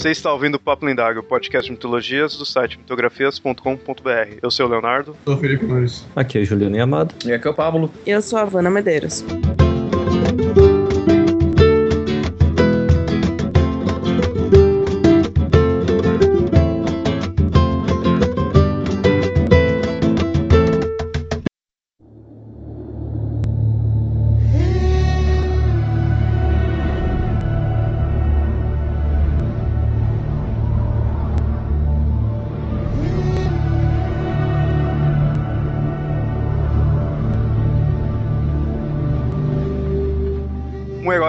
Você está ouvindo o Papo Lendário, podcast de mitologias do site mitografias.com.br. Eu sou o Leonardo. Sou o Felipe Nunes. Aqui é Juliano Amado. E aqui é o Pablo. E eu sou a Havana Medeiros.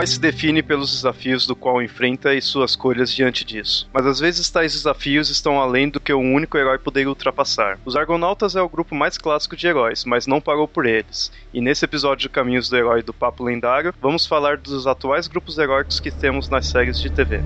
Herói se define pelos desafios do qual enfrenta e suas escolhas diante disso. Mas às vezes tais desafios estão além do que um único herói poderia ultrapassar. Os Argonautas é o grupo mais clássico de heróis, mas não parou por eles. E nesse episódio de Caminhos do Herói do Papo Lendário, vamos falar dos atuais grupos heróicos que temos nas séries de TV.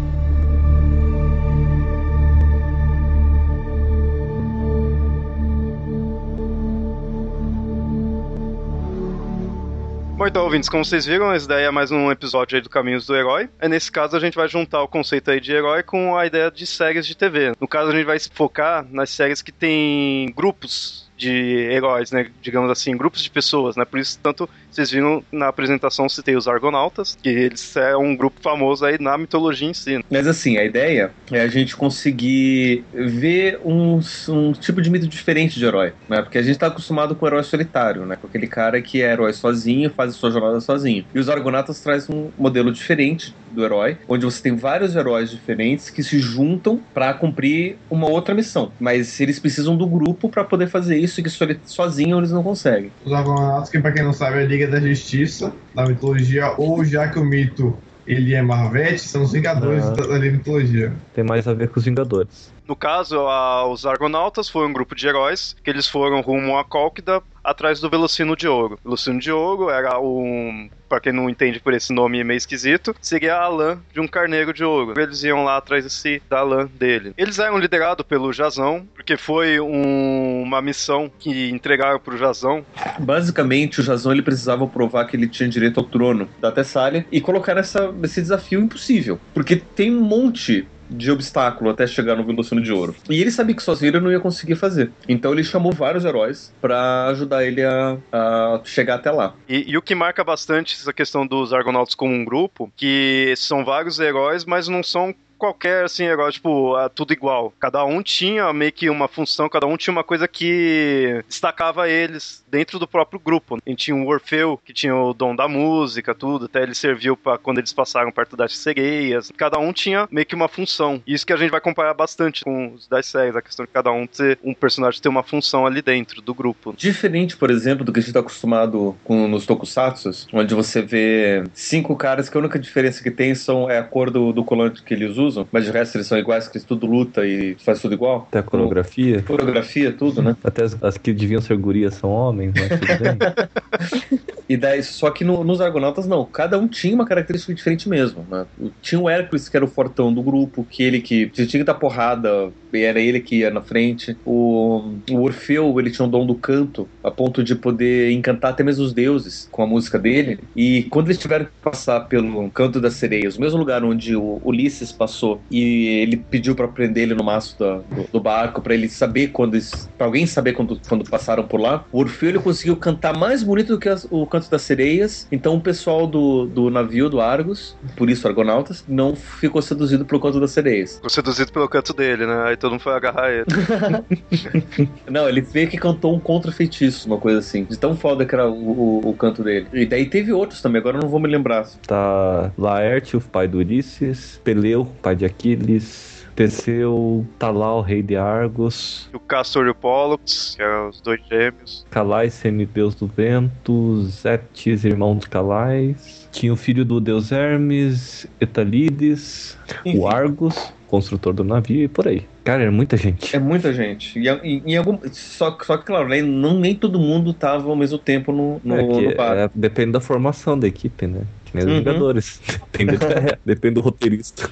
Bom, então, ouvintes, como vocês viram, esse daí é mais um episódio aí do Caminhos do Herói. E nesse caso, a gente vai juntar o conceito aí de herói com a ideia de séries de TV. No caso, a gente vai se focar nas séries que tem grupos de heróis, né? Digamos assim, grupos de pessoas, né? Por isso, tanto vocês viram na apresentação, citei os Argonautas, que eles é um grupo famoso aí na mitologia em si. Mas assim, a ideia é a gente conseguir ver um, um tipo de mito diferente de herói, né? Porque a gente tá acostumado com o herói solitário, né? Com aquele cara que é herói sozinho, faz a sua jornada sozinho. E os Argonautas traz um modelo diferente do herói, onde você tem vários heróis diferentes que se juntam para cumprir uma outra missão. Mas eles precisam do grupo para poder fazer isso e que sozinho eles não conseguem. Os Argonautas, que pra quem não sabe é a Liga da Justiça da mitologia, ou já que o mito ele é Marvete, são os Vingadores Ah. da, da mitologia. Tem mais a ver com os Vingadores. No caso, a- os Argonautas foram um grupo de heróis que eles foram rumo a Cólquida atrás do Velocino de Ouro. Velocino de Ouro era um, pra quem não entende por esse nome meio esquisito, seria a lã de um carneiro de ouro. Eles iam lá atrás desse, da lã dele. Eles eram liderados pelo Jazão, porque foi um- uma missão que entregaram pro Jazão. Basicamente, o Jason ele precisava provar que ele tinha direito ao trono da Tessália e colocar essa, esse desafio impossível. Porque tem um monte de obstáculo até chegar no Velocino de Ouro. E ele sabia que sozinho ele não ia conseguir fazer. Então ele chamou vários heróis pra ajudar ele a, a chegar até lá. E, e o que marca bastante essa questão dos Argonautas como um grupo, que são vários heróis, mas não são qualquer assim herói, tipo, tudo igual. Cada um tinha meio que uma função, cada um tinha uma coisa que destacava eles dentro do próprio grupo. A gente tinha o Orfeu, que tinha o dom da música, tudo, até ele serviu para quando eles passaram perto das sereias. Cada um tinha meio que uma função. Isso que a gente vai comparar bastante com os das séries, a questão de cada um ter um personagem ter uma função ali dentro do grupo. Diferente, por exemplo, do que a gente tá acostumado com nos tokusatsus, onde você vê cinco caras que a única diferença que tem são, é a cor do, do colante que eles usam, mas de resto eles são iguais, que eles tudo luta e faz tudo igual. Até a coreografia. Fotografia, tudo, né? Até as, as que deviam ser gurias são homens, mas tudo bem. E daí, só que no- nos Argonautas não, cada um tinha uma característica diferente mesmo, né? Tinha o Hércules, que era o fortão do grupo, que ele que tinha que dar porrada, e era ele que ia na frente. O, o Orfeu, ele tinha um dom do canto, a ponto de poder encantar até mesmo os deuses com a música dele. E quando eles tiveram que passar pelo canto das sereias, o mesmo lugar onde o Ulisses passou, e ele pediu pra prender ele no mastro da- do, do barco, pra ele saber quando pra alguém saber quando, quando passaram por lá, o Orfeu ele conseguiu cantar mais bonito do que as- o canto das sereias. Então o pessoal do, do navio do Argos, por isso Argonautas, não ficou seduzido pelo canto das sereias. Ficou seduzido pelo canto dele, né? Aí todo mundo foi agarrar ele. Não, ele veio que cantou um contra-feitiço, uma coisa assim. De tão foda que era o, o- o canto dele. E daí teve outros também, agora eu não vou me lembrar. Tá Laerte, o pai do Ulisses, Peleu, pai de Aquiles, Teseu, Talau, rei de Argos, o Castor e o Pollux, que eram os dois gêmeos. Calais, semideus do vento, Zetes, irmão dos Calais, tinha o filho do deus Hermes, Etalides, Enfim. o Argos, construtor do navio e por aí. Cara, era muita gente. É muita gente. E, e- em algum, só, só que, claro, né, não, nem todo mundo tava ao mesmo tempo no, no, É que no bar. é, depende da formação da equipe, né? Que nem os Uhum. Vingadores. Depende, é, depende do roteirista.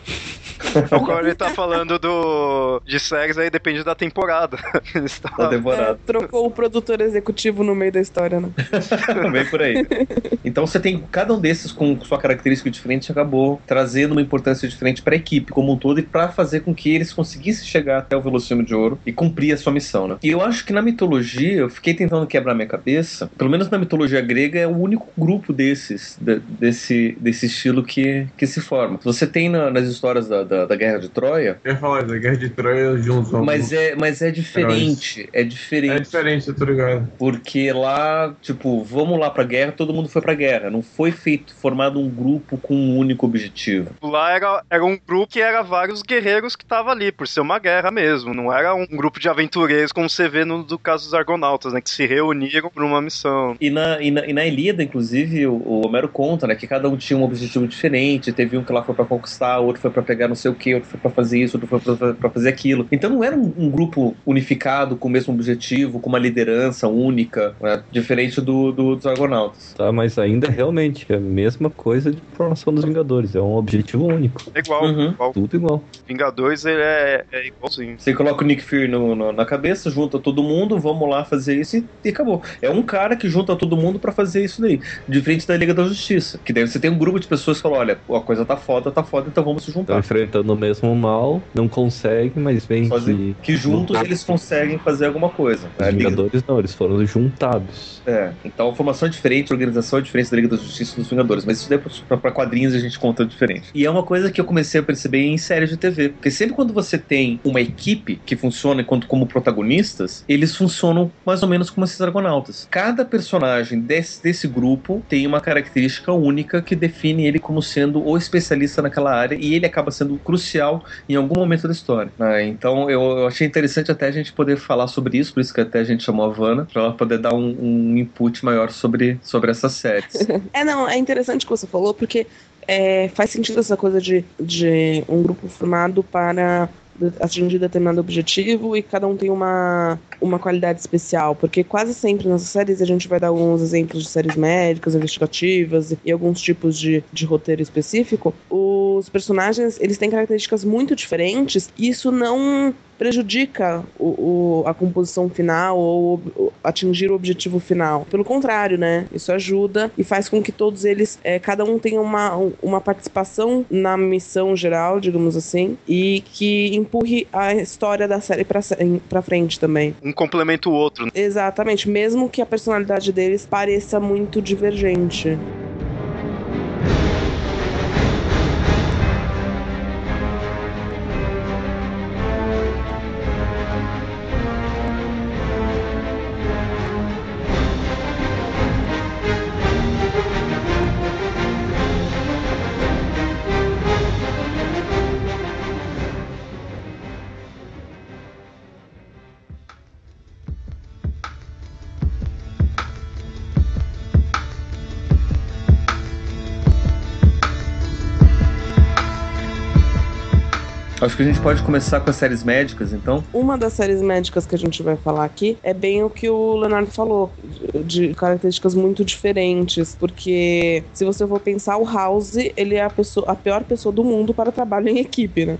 Agora ele tá falando do, de séries aí, depende da temporada. Eles Da tavam- É, temporada. trocou o produtor executivo no meio da história, né? Bem por aí. Então você tem cada um desses com sua característica diferente acabou trazendo uma importância diferente para a equipe como um todo e para fazer com que eles conseguissem chegar até o Velocino de Ouro e cumprir a sua missão, né? E eu acho que na mitologia, eu fiquei tentando quebrar minha cabeça, pelo menos na mitologia grega é o único grupo desses, de- desse, desse estilo que, que se forma. Você tem na- nas histórias da, da, da Guerra de Troia, Eu ia falar da Guerra de Troia juntos. mas é, mas é diferente, é É diferente. diferente, eu tô ligado. Porque lá, tipo, vamos lá pra guerra, todo mundo foi pra guerra. Não foi feito, formado um grupo com um único objetivo. Lá era, era um grupo que era vários guerreiros que tava ali, por ser uma guerra mesmo. Não era um grupo de aventureiros como você vê no do caso dos Argonautas, né? Que se reuniram por uma missão. E na, e na, e na Ilíada, inclusive, o, o Homero conta, né, que cada um tinha um objetivo diferente. Teve um que lá foi pra conquistar, outro foi pra pegar não sei o que, outro foi pra fazer isso, outro foi pra, pra fazer aquilo. Então não era um, um grupo unificado com o mesmo objetivo, com uma liderança única, né, diferente do, do- dos Argonautas. Tá, mas ainda realmente é a mesma coisa de formação dos Vingadores. É um objetivo único. É igual, Uhum. igual. Tudo igual. Vingadores, ele é, é igualzinho. Você coloca o Nick Fury no- no- na cabeça, junta todo mundo, vamos lá fazer isso e, e acabou. É um cara que junta todo mundo pra fazer isso daí. Diferente da Liga da Justiça. Que daí você tem um grupo de pessoas que falam: olha, a coisa tá foda, tá foda, então vamos se juntar. enfrentando o mesmo mal, não consegue, mas vem que. Que juntos eles conseguem fazer alguma coisa. Os A Liga- Vingadores não, eles foram juntados. É, então a formação é diferente, a organização é diferente da Liga da Justiça e dos Vingadores, mas isso daí pra, pra quadrinhos a gente conta diferente. E é uma coisa que eu comecei a perceber em séries de TV, porque sempre quando você tem uma equipe que funciona enquanto como protagonistas, eles funcionam mais ou menos como esses argonautas. Cada personagem desse, desse grupo tem uma característica única que define ele como sendo o especialista naquela área e ele acaba sendo crucial em algum momento da história. né? Então eu, eu achei interessante até a gente poder falar sobre isso, por isso que até a gente chamou a Vanna, pra ela poder dar um, um input maior sobre, sobre essas séries. É, não, é interessante o que você falou, porque é, faz sentido essa coisa de, de um grupo formado para atingir determinado objetivo e cada um tem uma, uma qualidade especial, porque quase sempre nessas séries a gente vai dar alguns exemplos de séries médicas, investigativas e, e alguns tipos de, de roteiro específico. Os personagens, eles têm características muito diferentes e isso não prejudica o, o- a composição final ou o- atingir o objetivo final. Pelo contrário, né? Isso ajuda e faz com que todos eles, é, cada um tenha uma, uma participação na missão geral, digamos assim, e que empurre a história da série pra frente também. Um complementa o outro. Exatamente, mesmo que a personalidade deles pareça muito divergente. Acho que a gente pode começar com as séries médicas, então. Uma das séries médicas que a gente vai falar aqui é bem o que o Leonardo falou, de características muito diferentes, porque se você for pensar, o House, ele é a, pessoa, a pior pessoa do mundo para trabalho em equipe, né?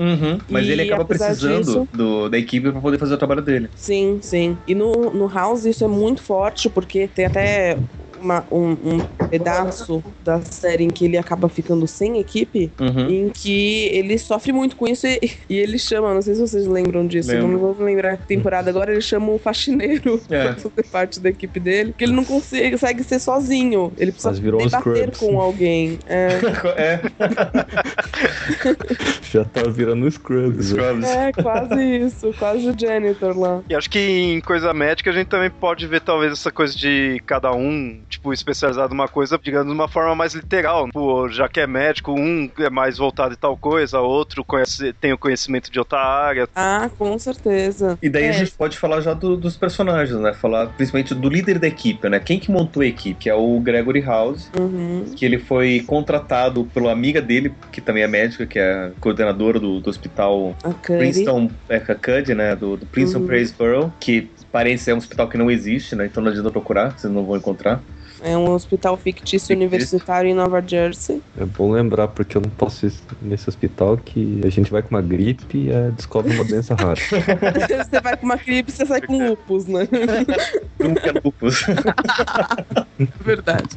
Mas E ele acaba precisando disso- do, da equipe pra poder fazer o trabalho dele. Sim, sim. E no, no House isso é muito forte, porque tem até uma- um, um pedaço da série em que ele acaba ficando sem equipe, Uhum. em que ele sofre muito com isso e, e ele chama, não sei se vocês lembram disso, Lembro. não vou lembrar a temporada agora, ele chama o faxineiro É. pra fazer parte da equipe dele, porque ele não consegue, consegue ser sozinho, ele precisa debater com alguém. É, é, Já tá virando Scrubs. Scrubs. é quase isso, quase o janitor lá. E acho que em coisa médica a gente também pode ver talvez essa coisa de cada um, tipo, especializado numa coisa, digamos, de uma forma mais literal. Tipo, já que é médico, um é mais voltado em tal coisa, outro conhece, tem o conhecimento de outra área. Ah, com certeza. E daí É. a gente pode falar já do- dos personagens, né? Falar principalmente do líder da equipe, né? Quem que montou a equipe? Que é o Gregory House, Uhum. que ele foi contratado pela amiga dele, que também é médica, que é coordenadora do, do hospital Curry. Princeton, é, CUD, né? Do, do Princeton Uhum. Praiseboro, que parece é um hospital que não existe, né? Então não adianta procurar, vocês não vão encontrar. É um hospital fictício Fictício. universitário em Nova Jersey. É bom lembrar, porque eu não posso ir nesse hospital, que a gente vai com uma gripe e é, descobre uma doença rara. você vai com uma gripe e você sai com lupus, né? Nunca é lupus. Verdade.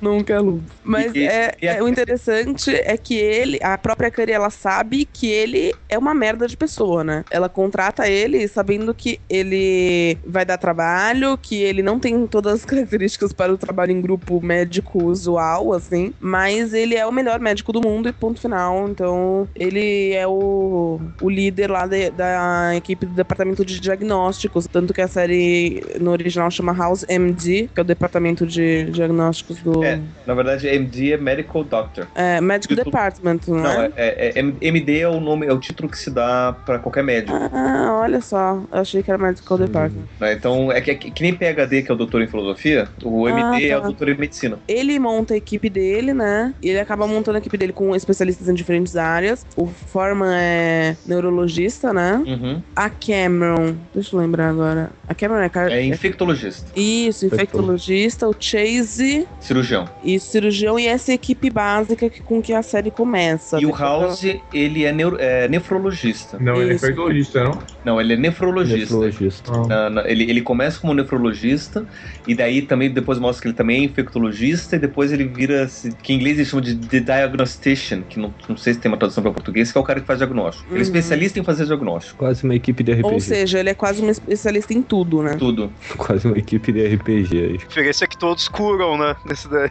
Nunca é lupus. Mas E- é, e a- é, o interessante é que ele, a própria Curry, ela sabe que ele é uma merda de pessoa, né? Ela contrata ele sabendo que ele vai dar trabalho, que ele não tem todas as características para o trabalho em grupo médico usual, assim, mas ele é o melhor médico do mundo e ponto final. Então, ele é o, o líder lá de- da equipe do departamento de diagnósticos, tanto que a série no original chama House MD, que é o departamento de diagnósticos do É. Na verdade, MD é Medical Doctor. é, Medical Título- Department, não, Não, é? é, é- é- MD é o nome, é o título que se dá pra qualquer médico. Ah, olha só, eu achei que era Medical Department. né? Então, é que, é que- que nem PHD, que é o doutor em filosofia, o Ah, MD é o tá. doutor em medicina. Ele monta a equipe dele, né? E ele acaba montando a equipe dele com especialistas em diferentes áreas. O Foreman é neurologista, né? Uhum. A Cameron, deixa eu lembrar agora. A Cameron é, car... É infectologista, Isso, infectologista, o Chase cirurgião. e cirurgião, e essa equipe básica que, com que a série começa. E o Depois House, ele é, neuro- é nefrologista. Não, ele é Isso. infectologista, não? Não, ele é nefrologista. Nefrologista. Na- na- ele, ele começa como nefrologista, e daí também depois mostra que ele também é infectologista, e depois ele vira, que em inglês eles chamam de, de diagnostician, que não, não sei se tem uma tradução para português, que é o cara que faz diagnóstico. Ele é Uhum. especialista em fazer diagnóstico. Quase uma equipe de RPG. Ou seja, ele é quase um especialista em tudo, né? Tudo. Quase uma equipe de RPG aí. A diferença é que todos curam, né? Nesse daí.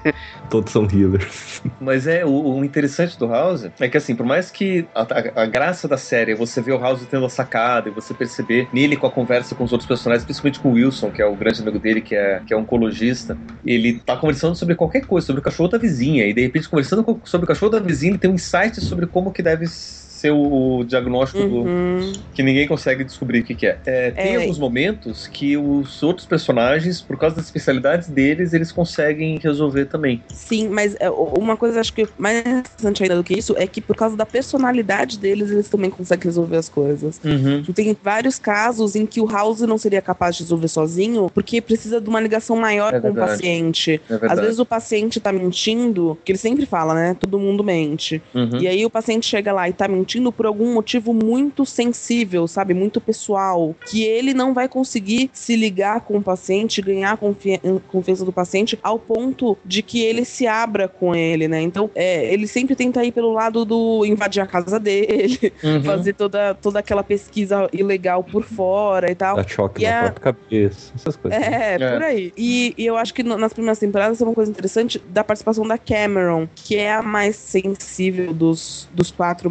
Todos são healers. Mas é, o, o interessante do House é que, assim, por mais que a, a- a graça da série é você ver o House tendo a sacada e você perceber nele com a conversa com os outros personagens, principalmente com o Wilson, que é o grande amigo dele, que é, que é oncologista, ele tá conversando sobre qualquer coisa, sobre o cachorro da vizinha, e de repente, conversando com- sobre o cachorro da vizinha, ele tem um insight sobre como que deve ser o, o diagnóstico do, Uhum. que ninguém consegue descobrir o que, que é. É, Tem É. alguns momentos que os outros personagens, por causa das especialidades deles, eles conseguem resolver também. Sim, mas é, o- uma coisa acho que mais interessante ainda do que isso é que por causa da personalidade deles, eles também conseguem resolver as coisas. Tem vários casos em que o House não seria capaz de resolver sozinho, porque precisa de uma ligação maior É com o verdade. paciente. É. Às vezes o paciente tá mentindo, que ele sempre fala, né? Todo mundo mente. Uhum. E aí o paciente chega lá e tá mentindo por algum motivo muito sensível, sabe? Muito pessoal. Que ele não vai conseguir se ligar com o paciente, ganhar a confi- confiança do paciente ao ponto de que ele se abra com ele, né? Então, é, ele sempre tenta ir pelo lado do invadir a casa dele, Uhum. fazer toda, toda aquela pesquisa ilegal por fora e tal. Dá choque E na própria cabeça. Essas coisas. É, É. por aí. E, e eu acho que no- nas primeiras temporadas é uma coisa interessante da participação da Cameron, que é a mais sensível dos, dos quatro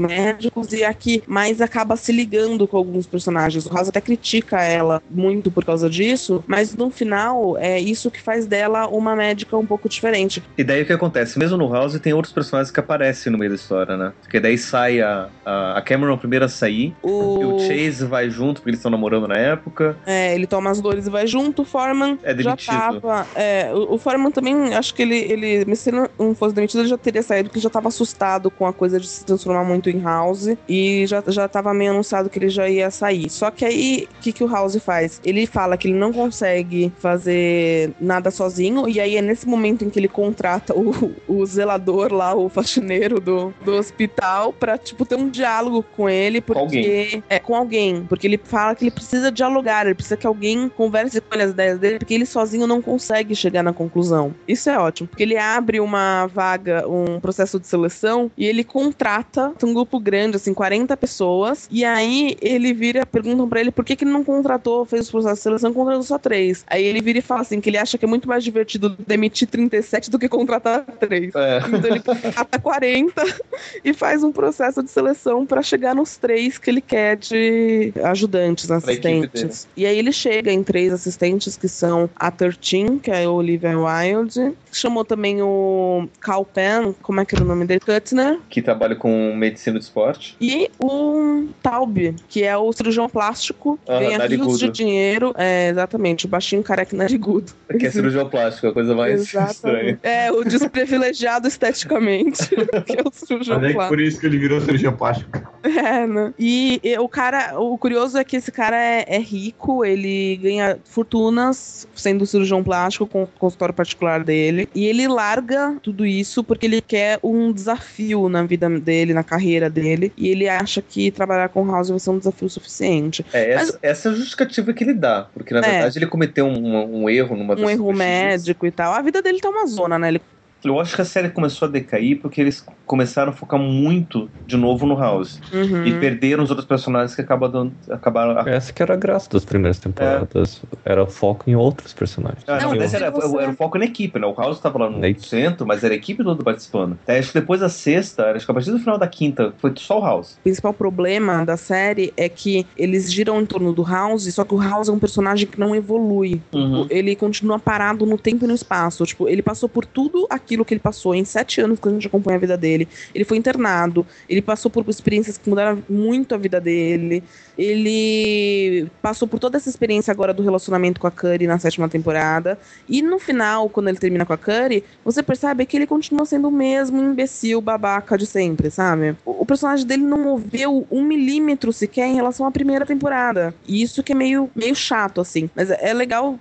e a que mais acaba se ligando com alguns personagens. O House até critica ela muito por causa disso, mas no final é isso que faz dela uma médica um pouco diferente. E daí o que acontece? Mesmo no House tem outros personagens que aparecem no meio da história, né? Porque daí sai a, a, Cameron primeiro a sair, e O, o Chase vai junto, porque eles estão namorando na época. é, ele toma as dores e vai junto. O Foreman É já tava. É, o, o Foreman também, acho que ele, ele. Se ele não fosse demitido, ele já teria saído, porque já tava assustado com a coisa de se transformar muito em House. E já, já tava meio anunciado que ele já ia sair. Só que aí, o que, que o House faz? Ele fala que ele não consegue fazer nada sozinho. E aí é nesse momento em que ele contrata o, o zelador lá, o faxineiro do, do hospital, pra, tipo, ter um diálogo com ele. Porque alguém. é com alguém. Porque ele fala que ele precisa dialogar, ele precisa que alguém converse com ele as ideias dele, porque ele sozinho não consegue chegar na conclusão. Isso é ótimo. Porque ele abre uma vaga, um processo de seleção, e ele contrata um grupo grande, assim, 40 pessoas. E aí ele vira, perguntam pra ele por que, que ele não contratou, fez o processo de seleção contratou só três. Aí ele vira e fala assim: que ele acha que é muito mais divertido demitir 37 do que contratar três. É. Então ele contrata 40 e faz um processo de seleção pra chegar nos três que ele quer de ajudantes, assistentes. E aí ele chega em três assistentes que são a 13, que é a Olivia Wilde, chamou também o Cal Penn, como é que era o nome dele? Kuttner, Que trabalha com medicina do esporte. E o Taub, que é o cirurgião plástico, Ah, ganha rios narigudo. de dinheiro. É, exatamente, o baixinho careca narigudo. Que é cirurgião plástico, a coisa mais estranha. É, o desprivilegiado esteticamente, que é o cirurgião Mas é plástico. por isso que ele virou cirurgião plástico. É, né? E, e o cara, o curioso é que esse cara é, é rico, ele ganha fortunas sendo cirurgião plástico com o consultório particular dele. E ele larga tudo isso porque ele quer um desafio na vida dele, na carreira dele. E ele acha que trabalhar com House vai ser um desafio suficiente. É, essa, essa é a justificativa que ele dá. Porque, na É. verdade, ele cometeu um, um erro numa Um erro médico e tal. A vida dele tá uma zona, né? Ele Eu acho que a série começou a decair porque eles começaram a focar muito de novo no House. Uhum. E perderam os outros personagens que acabam dando, acabaram. Essa que era a graça das primeiras temporadas. Era foco em outros personagens. Ah, Não, mas era, você- era o foco na equipe, né? O House tava lá no Na equipe. centro, mas era a equipe toda participando. Até acho que depois da sexta, acho que a partir do final da quinta, foi só o House. O principal problema da série é que eles giram em torno do House, só que o House é um personagem que não evolui. Uhum. Ele continua parado no tempo e no espaço. Tipo, ele passou por tudo aquilo que ele passou em sete anos que a gente acompanha a vida dele. Ele foi internado, ele passou por experiências que mudaram muito a vida dele. Ele passou por toda essa experiência agora do relacionamento com a Curry na sétima temporada. E no final, quando ele termina com a Curry, você percebe que ele continua sendo o mesmo imbecil babaca de sempre, sabe? O, personagem dele não moveu um milímetro sequer em relação à primeira temporada. E isso que é meio, meio chato, assim. Mas é é legal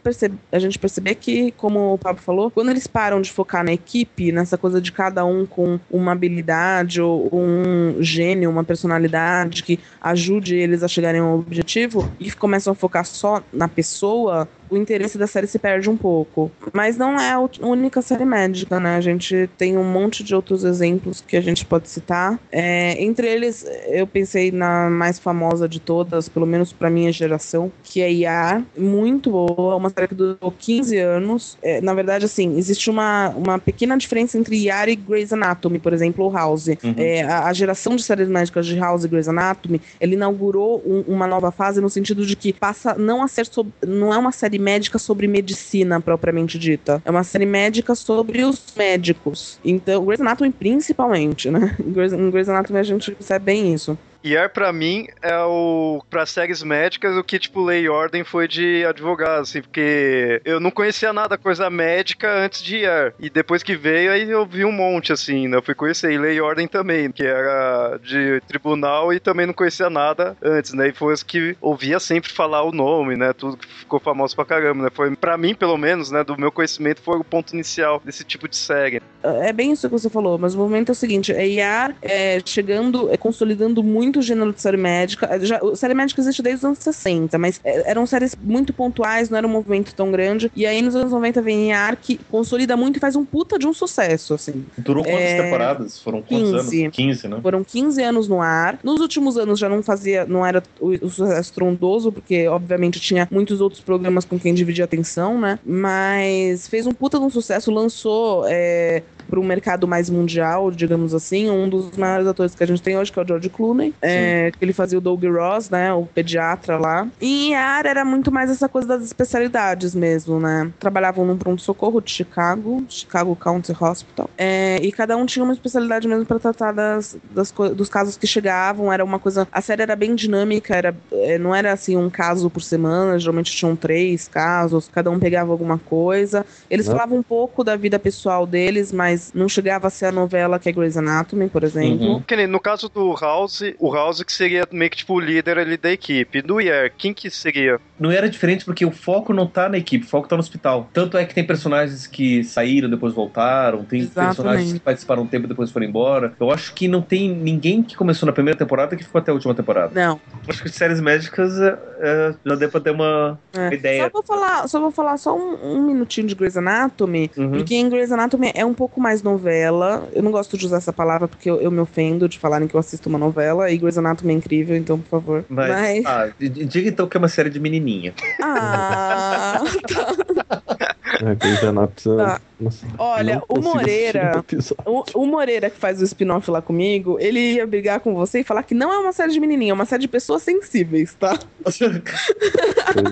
a gente perceber que, como o Pablo falou, quando eles param de focar na equipe, nessa coisa de cada um com uma habilidade ou um gênio, uma personalidade que ajude eles a chegarem ao objetivo e começam a focar só na pessoa, o interesse da série se perde um pouco. Mas não é a única série médica, né? A gente tem um monte de outros exemplos que a gente pode citar. É, entre eles, eu pensei na mais famosa de todas, pelo menos pra minha geração, que é IAR. Muito boa, uma série que durou 15 anos. É, na verdade, assim, existe uma, uma pequena diferença entre IAR e Grey's Anatomy, por exemplo, ou House. Uhum. É, a, a geração de séries médicas de House e Grey's Anatomy, ela inaugurou um- uma nova fase no sentido de que passa não a ser sob- não é uma série médica sobre medicina propriamente dita. É uma série médica sobre os médicos. Então, Grey's Anatomy principalmente, né? Em Grey's, Anatomy a gente percebe bem isso. ER pra mim é o para séries médicas o que tipo Lei e Ordem foi de advogado, assim, porque eu não conhecia nada coisa médica antes de ER. E depois que veio aí eu vi um monte assim, né? Eu fui conhecer e Lei e Ordem também, que era de tribunal e também não conhecia nada antes, né? E foi os que ouvia sempre falar o nome, né? Tudo que ficou famoso pra caramba, né? Foi para mim, pelo menos, né, do meu conhecimento foi o ponto inicial desse tipo de série. É bem isso que você falou, mas o movimento é o seguinte: é IAR é, chegando, é, consolidando muito o gênero de série médica. É, Já, o série médica existe desde os anos 60, mas é, eram séries muito pontuais, não era um movimento tão grande. E aí nos anos 90 vem IAR que consolida muito e faz um puta de um sucesso, assim. Durou quantas É, temporadas? Foram quantos 15. anos? 15, né? Foram 15 anos no ar. Nos últimos anos já não fazia, não era o, o sucesso estrondoso, porque obviamente tinha muitos outros programas com quem dividir atenção, né? Mas fez um puta de um sucesso, lançou é, para um mercado mais mundial, digamos assim, um dos maiores atores que a gente tem hoje, que é o George Clooney, é, que ele fazia o Doug Ross, né? O pediatra lá. E em área era muito mais essa coisa das especialidades mesmo, né? Trabalhavam num pronto-socorro de Chicago, Chicago County Hospital. É, e cada um tinha uma especialidade mesmo para tratar das, das dos casos que chegavam. Era uma coisa. A série era bem dinâmica, era, é, não era assim um caso por semana, geralmente tinham três casos, cada um pegava alguma coisa. Eles Né? falavam um pouco da vida pessoal deles, mas não chegava a ser a novela que é Grey's Anatomy, por exemplo. Uhum. Que nem no caso do House, o House que seria meio que tipo o líder ali da equipe. Do IR, quem que seria? Não era diferente porque o foco não tá na equipe, o foco tá no hospital. Tanto é que tem personagens que saíram, depois voltaram, tem Exatamente. personagens que participaram um tempo e depois foram embora. Eu acho que não tem ninguém que começou na primeira temporada que ficou até a última temporada. Não. Acho que de séries médicas é, é, já deu pra ter uma É. ideia. Só vou falar, só vou falar só um, um minutinho de Grey's Anatomy, Uhum. porque em Grey's Anatomy é um pouco mais novela. Eu não gosto de usar essa palavra porque eu, eu me ofendo de falarem que eu assisto uma novela e Grey's Anatomy é incrível, então por favor. Mas, Mas- ah, diga então que é uma série de menininha. Ah, É, Anatomy. Tá. Nossa, Olha, não o Moreira- o, o Moreira que faz o spin-off lá comigo, ele ia brigar com você e falar que não é uma série de menininha, é uma série de pessoas sensíveis, tá?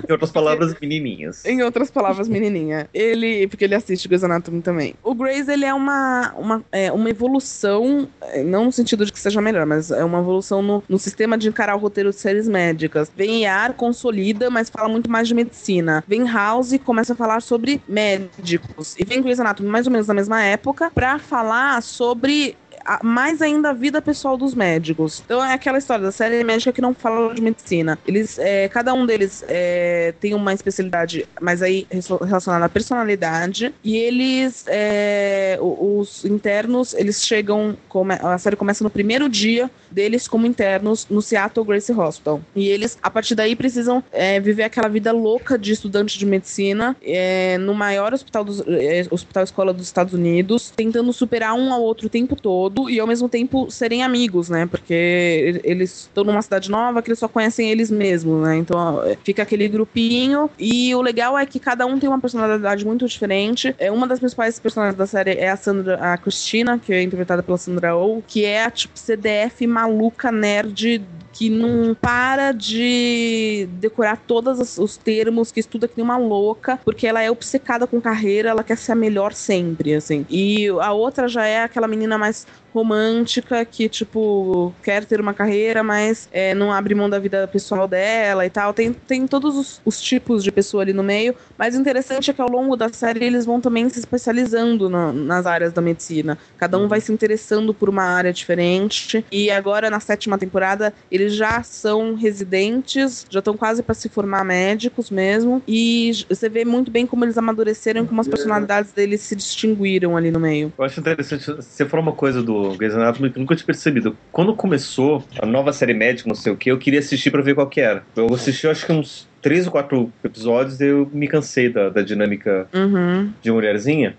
em outras palavras, menininhas. Em outras palavras, menininha. Ele, porque ele assiste Grey's Anatomy também. O Grey's, ele é uma, uma, é, uma evolução, é, não no sentido de que seja melhor, mas é uma evolução no, no sistema de encarar o roteiro de séries médicas. Vem IAR, consolida, mas fala muito mais de medicina. Vem House, começa a falar sobre médicos. E vem Grey's Anatomy mais ou menos na mesma época, pra falar sobre a- mais ainda a vida pessoal dos médicos. Então é aquela história da série médica que não fala de medicina. Eles, é, cada um deles é, tem uma especialidade, mas aí relacionada à personalidade. E eles, é, os internos, eles chegam, a série começa no primeiro dia deles como internos no Seattle Gracie Hospital. E eles, a partir daí, precisam é, viver aquela vida louca de estudante de medicina é, no maior hospital, dos, é, hospital escola dos Estados Unidos, tentando superar um ao outro o tempo todo e ao mesmo tempo serem amigos, né? Porque eles estão numa cidade nova que eles só conhecem eles mesmos, né? Então fica aquele grupinho e o legal é que cada um tem uma personalidade muito diferente. É uma das principais personagens da série é a Sandra, a Cristina, que é interpretada pela Sandra Oh, que é a tipo CDF maluca nerd que não para de decorar todos os, os termos, que estuda que nem uma louca, porque ela é obcecada com carreira, ela quer ser a melhor sempre, assim. E a outra já é aquela menina mais romântica que, tipo, quer ter uma carreira, mas é, não abre mão da vida pessoal dela e tal. Tem, tem todos os, os tipos de pessoa ali no meio, mas o interessante é que ao longo da série eles vão também se especializando na- nas áreas da medicina. Cada um vai se interessando por uma área diferente. E agora, na sétima temporada, eles já são residentes, já estão quase para se formar médicos mesmo. E você vê muito bem como eles amadureceram e como as personalidades deles se distinguiram ali no meio. Eu acho interessante, você falou uma coisa do Grey's Anatomy que eu nunca tinha percebido. Quando começou a nova série médica, não sei o que, eu queria assistir pra ver qual que era. Eu assisti, acho que uns três ou quatro episódios eu me cansei da, da dinâmica Uhum. de mulherzinha,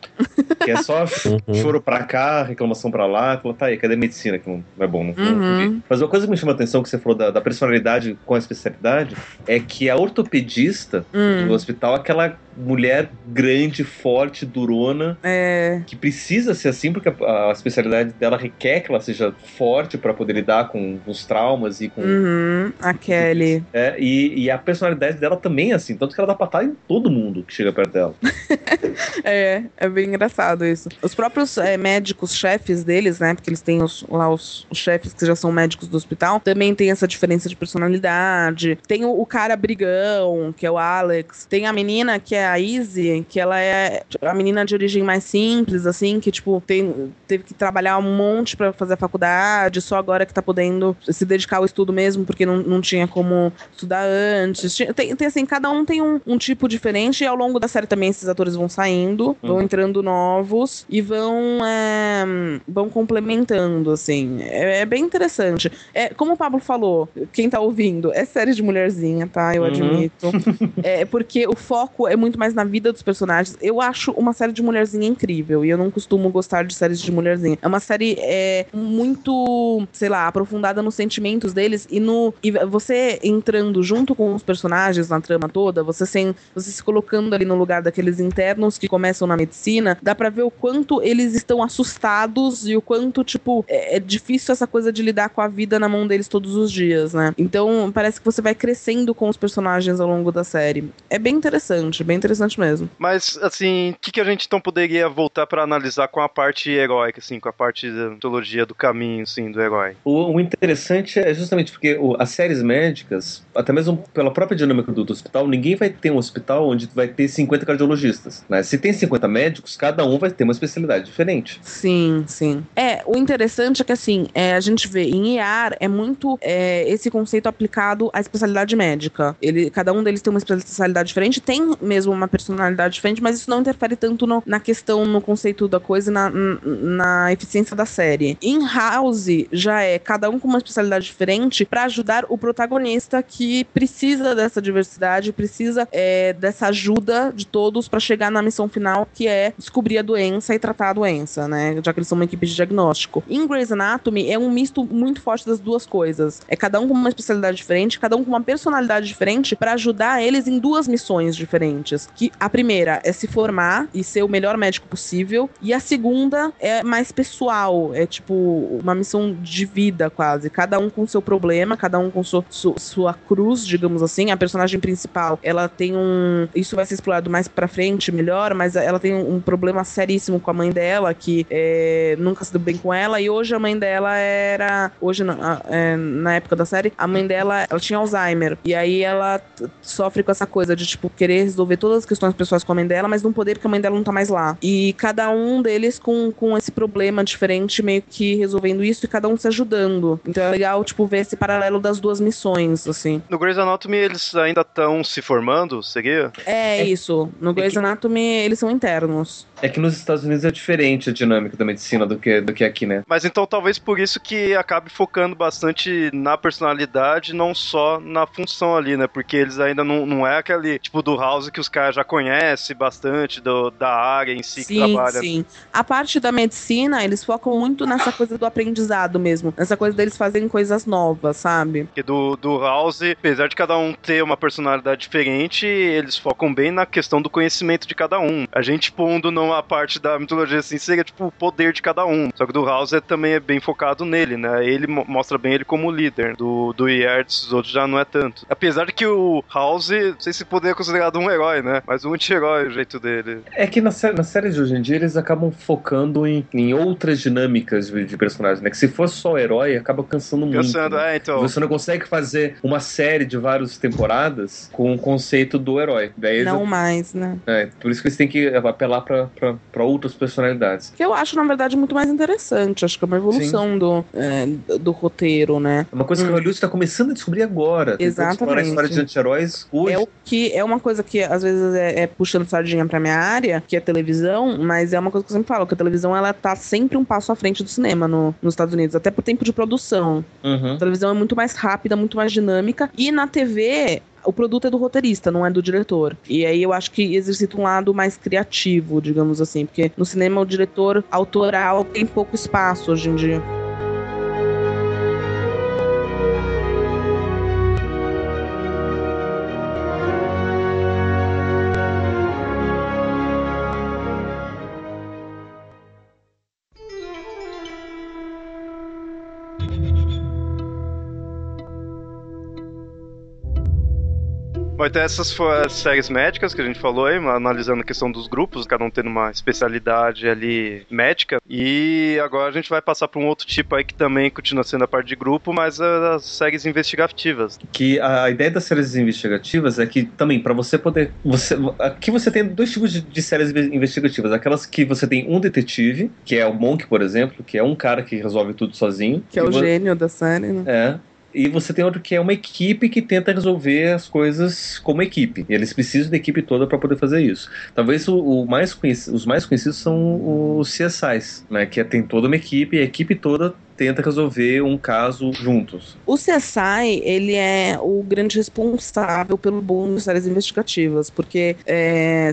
que é só Uhum. choro pra cá, reclamação pra lá, falou, tá aí, cadê a medicina? Que não, não é bom, não, não Uhum. vi. Mas uma coisa que me chama a atenção que você falou da, da personalidade com a especialidade é que a ortopedista Hum. do hospital, aquela mulher grande, forte, durona, É. que precisa ser assim, porque a, a especialidade dela requer que ela seja forte pra poder lidar com os traumas e com. Uhum. A Kelly. É, e, e a personalidade dela também é assim, tanto que ela dá patada em todo mundo que chega perto dela. É, é bem engraçado isso. Os próprios é, médicos, chefes deles, né? Porque eles têm os- lá os, os chefes que já são médicos do hospital, também tem essa diferença de personalidade. Tem o, o cara brigão, que é o Alex. Tem a menina que é a Izzy, que ela é a menina de origem mais simples, assim, que, tipo, tem, teve que trabalhar um monte pra fazer a faculdade, só agora que tá podendo se dedicar ao estudo mesmo, porque não, não tinha como estudar antes. Tinha- Tem, tem, assim, cada um tem um, um tipo diferente, e ao longo da série também esses atores vão saindo, vão Uhum. entrando novos e vão, é, vão complementando, assim. É, é bem interessante. É, como o Pablo falou, quem tá ouvindo, é série de mulherzinha, tá? Eu Uhum. admito. é porque o foco é muito mais na vida dos personagens. Eu acho uma série de mulherzinha incrível, e eu não costumo gostar de séries de mulherzinha. É uma série é, muito, sei lá, aprofundada nos sentimentos deles e no. E você entrando junto com os personagens na trama toda, você, sem, você se colocando ali no lugar daqueles internos que começam na medicina, dá pra ver o quanto eles estão assustados e o quanto, tipo, é, é difícil essa coisa de lidar com a vida na mão deles todos os dias, né? Então parece que você vai crescendo com os personagens ao longo da série. É bem interessante, bem interessante mesmo. Mas, assim, o que, que a gente então poderia voltar pra analisar com a parte heróica, assim, com a parte da mitologia do caminho, assim, do herói? O, o interessante é justamente porque o- as séries médicas, até mesmo pela própria dinâmica do, do hospital, ninguém vai ter um hospital onde vai ter 50 cardiologistas. Né? Se tem 50 médicos, cada um vai ter uma especialidade diferente. Sim, sim. É, o interessante é que, assim, é, a gente vê em IAR é muito é, esse conceito aplicado à especialidade médica. Ele, cada um deles tem uma especialidade diferente, tem mesmo uma personalidade diferente, mas isso não interfere tanto no- na questão, no conceito da coisa e na, na eficiência da série. Em House, já é cada um com uma especialidade diferente pra ajudar o protagonista que precisa dessa diversidade, precisa é, dessa ajuda de todos pra chegar na missão final, que é descobrir a doença e tratar a doença, né? Já que eles são uma equipe de diagnóstico. Em Grey's Anatomy é um misto muito forte das duas coisas. É cada um com uma especialidade diferente, cada um com uma personalidade diferente pra ajudar eles em duas missões diferentes. Que a primeira é se formar e ser o melhor médico possível, e a segunda é mais pessoal, é tipo uma missão de vida quase. Cada um com seu problema, cada um com sua, su- sua cruz, digamos assim. A personalidade personagem principal, ela tem um. Isso vai ser explorado mais pra frente, melhor, mas ela tem um, problema seríssimo com a mãe dela, que é, nunca se deu bem com ela, e hoje a mãe dela era. Hoje, na, é, na época da série, a mãe dela ela tinha Alzheimer. E aí ela sofre com essa coisa de, tipo, querer resolver todas as questões pessoais com a mãe dela, mas não poder porque a mãe dela não tá mais lá. E cada um deles com, com esse problema diferente, meio que resolvendo isso e cada um se ajudando. Então é legal, tipo, ver esse paralelo das duas missões, assim. No Grey's Anatomy eles ainda estão se formando, seria? É, É- isso. No Grey's que- Anatomy, eles são internos. É que nos Estados Unidos é diferente a dinâmica da medicina do que, do que aqui, né? Mas então talvez por isso que acabe focando bastante na personalidade, não só na função ali, né? Porque eles ainda não, não é aquele tipo do House que os caras já conhecem bastante do, da área em si que Sim, trabalha. sim. A parte da medicina, eles focam muito nessa coisa do aprendizado mesmo. Nessa coisa deles fazerem coisas novas, sabe? Porque do, do House, apesar de cada um ter uma personalidade diferente, eles focam bem na questão do conhecimento de cada um. A gente pondo numa parte da mitologia assim, seria tipo o poder de cada um. Só que do House é, também é bem focado nele, né? Ele mo- mostra bem ele como líder. Do, do Yertz, os outros já não é tanto. Apesar de que o House, não sei se poderia considerado um herói, né? Mas um anti-herói o jeito dele. É que na, sé- na série de hoje em dia eles acabam focando em, em outras dinâmicas de, de personagens, né? Que se fosse só o herói, acaba cansando muito. Pensando, né? é, então. Você não consegue fazer uma série de várias temporadas com o conceito do herói. Daí eles- Não mais, né? é, por isso que eles têm que apelar pra outras personalidades. Que eu acho, na verdade, muito mais interessante. Acho que é uma evolução do, é, do roteiro, né? É uma coisa que Hum. o Hollywood está começando a descobrir agora. Explorar a Exatamente. história de anti-heróis hoje. É o que é uma coisa que às vezes é, é puxando sardinha pra minha área, que é televisão, mas é uma coisa que eu sempre falo, que a televisão ela tá sempre um passo à frente do cinema no- nos Estados Unidos, até por tempo de produção. Uhum. A televisão é muito mais rápida, muito mais dinâmica. E na TV, o produto é do roteirista, não é do diretor. E aí eu acho que exercita um lado mais criativo, digamos assim. Porque no cinema o diretor autoral tem pouco espaço hoje em dia. Bom, então essas foram as séries médicas que a gente falou aí, analisando a questão dos grupos, cada um tendo uma especialidade ali médica. E agora a gente vai passar para um outro tipo aí que também continua sendo a parte de grupo, mas as séries investigativas. Que a ideia das séries investigativas é que também, pra você poder. Você, aqui você tem dois tipos de, de séries inve- investigativas. Aquelas que você tem um detetive, que é o Monk, por exemplo, que é um cara que resolve tudo sozinho. Que é o vo- gênio da série, né? É. E você tem outro que é uma equipe que tenta resolver as coisas como equipe. E eles precisam da equipe toda para poder fazer isso. Talvez o, o mais os mais conhecidos são os CSIs, né? Que é- tem toda uma equipe e a equipe toda tenta resolver um caso juntos. O CSI, ele é o grande responsável pelo boom de séries investigativas, porque é,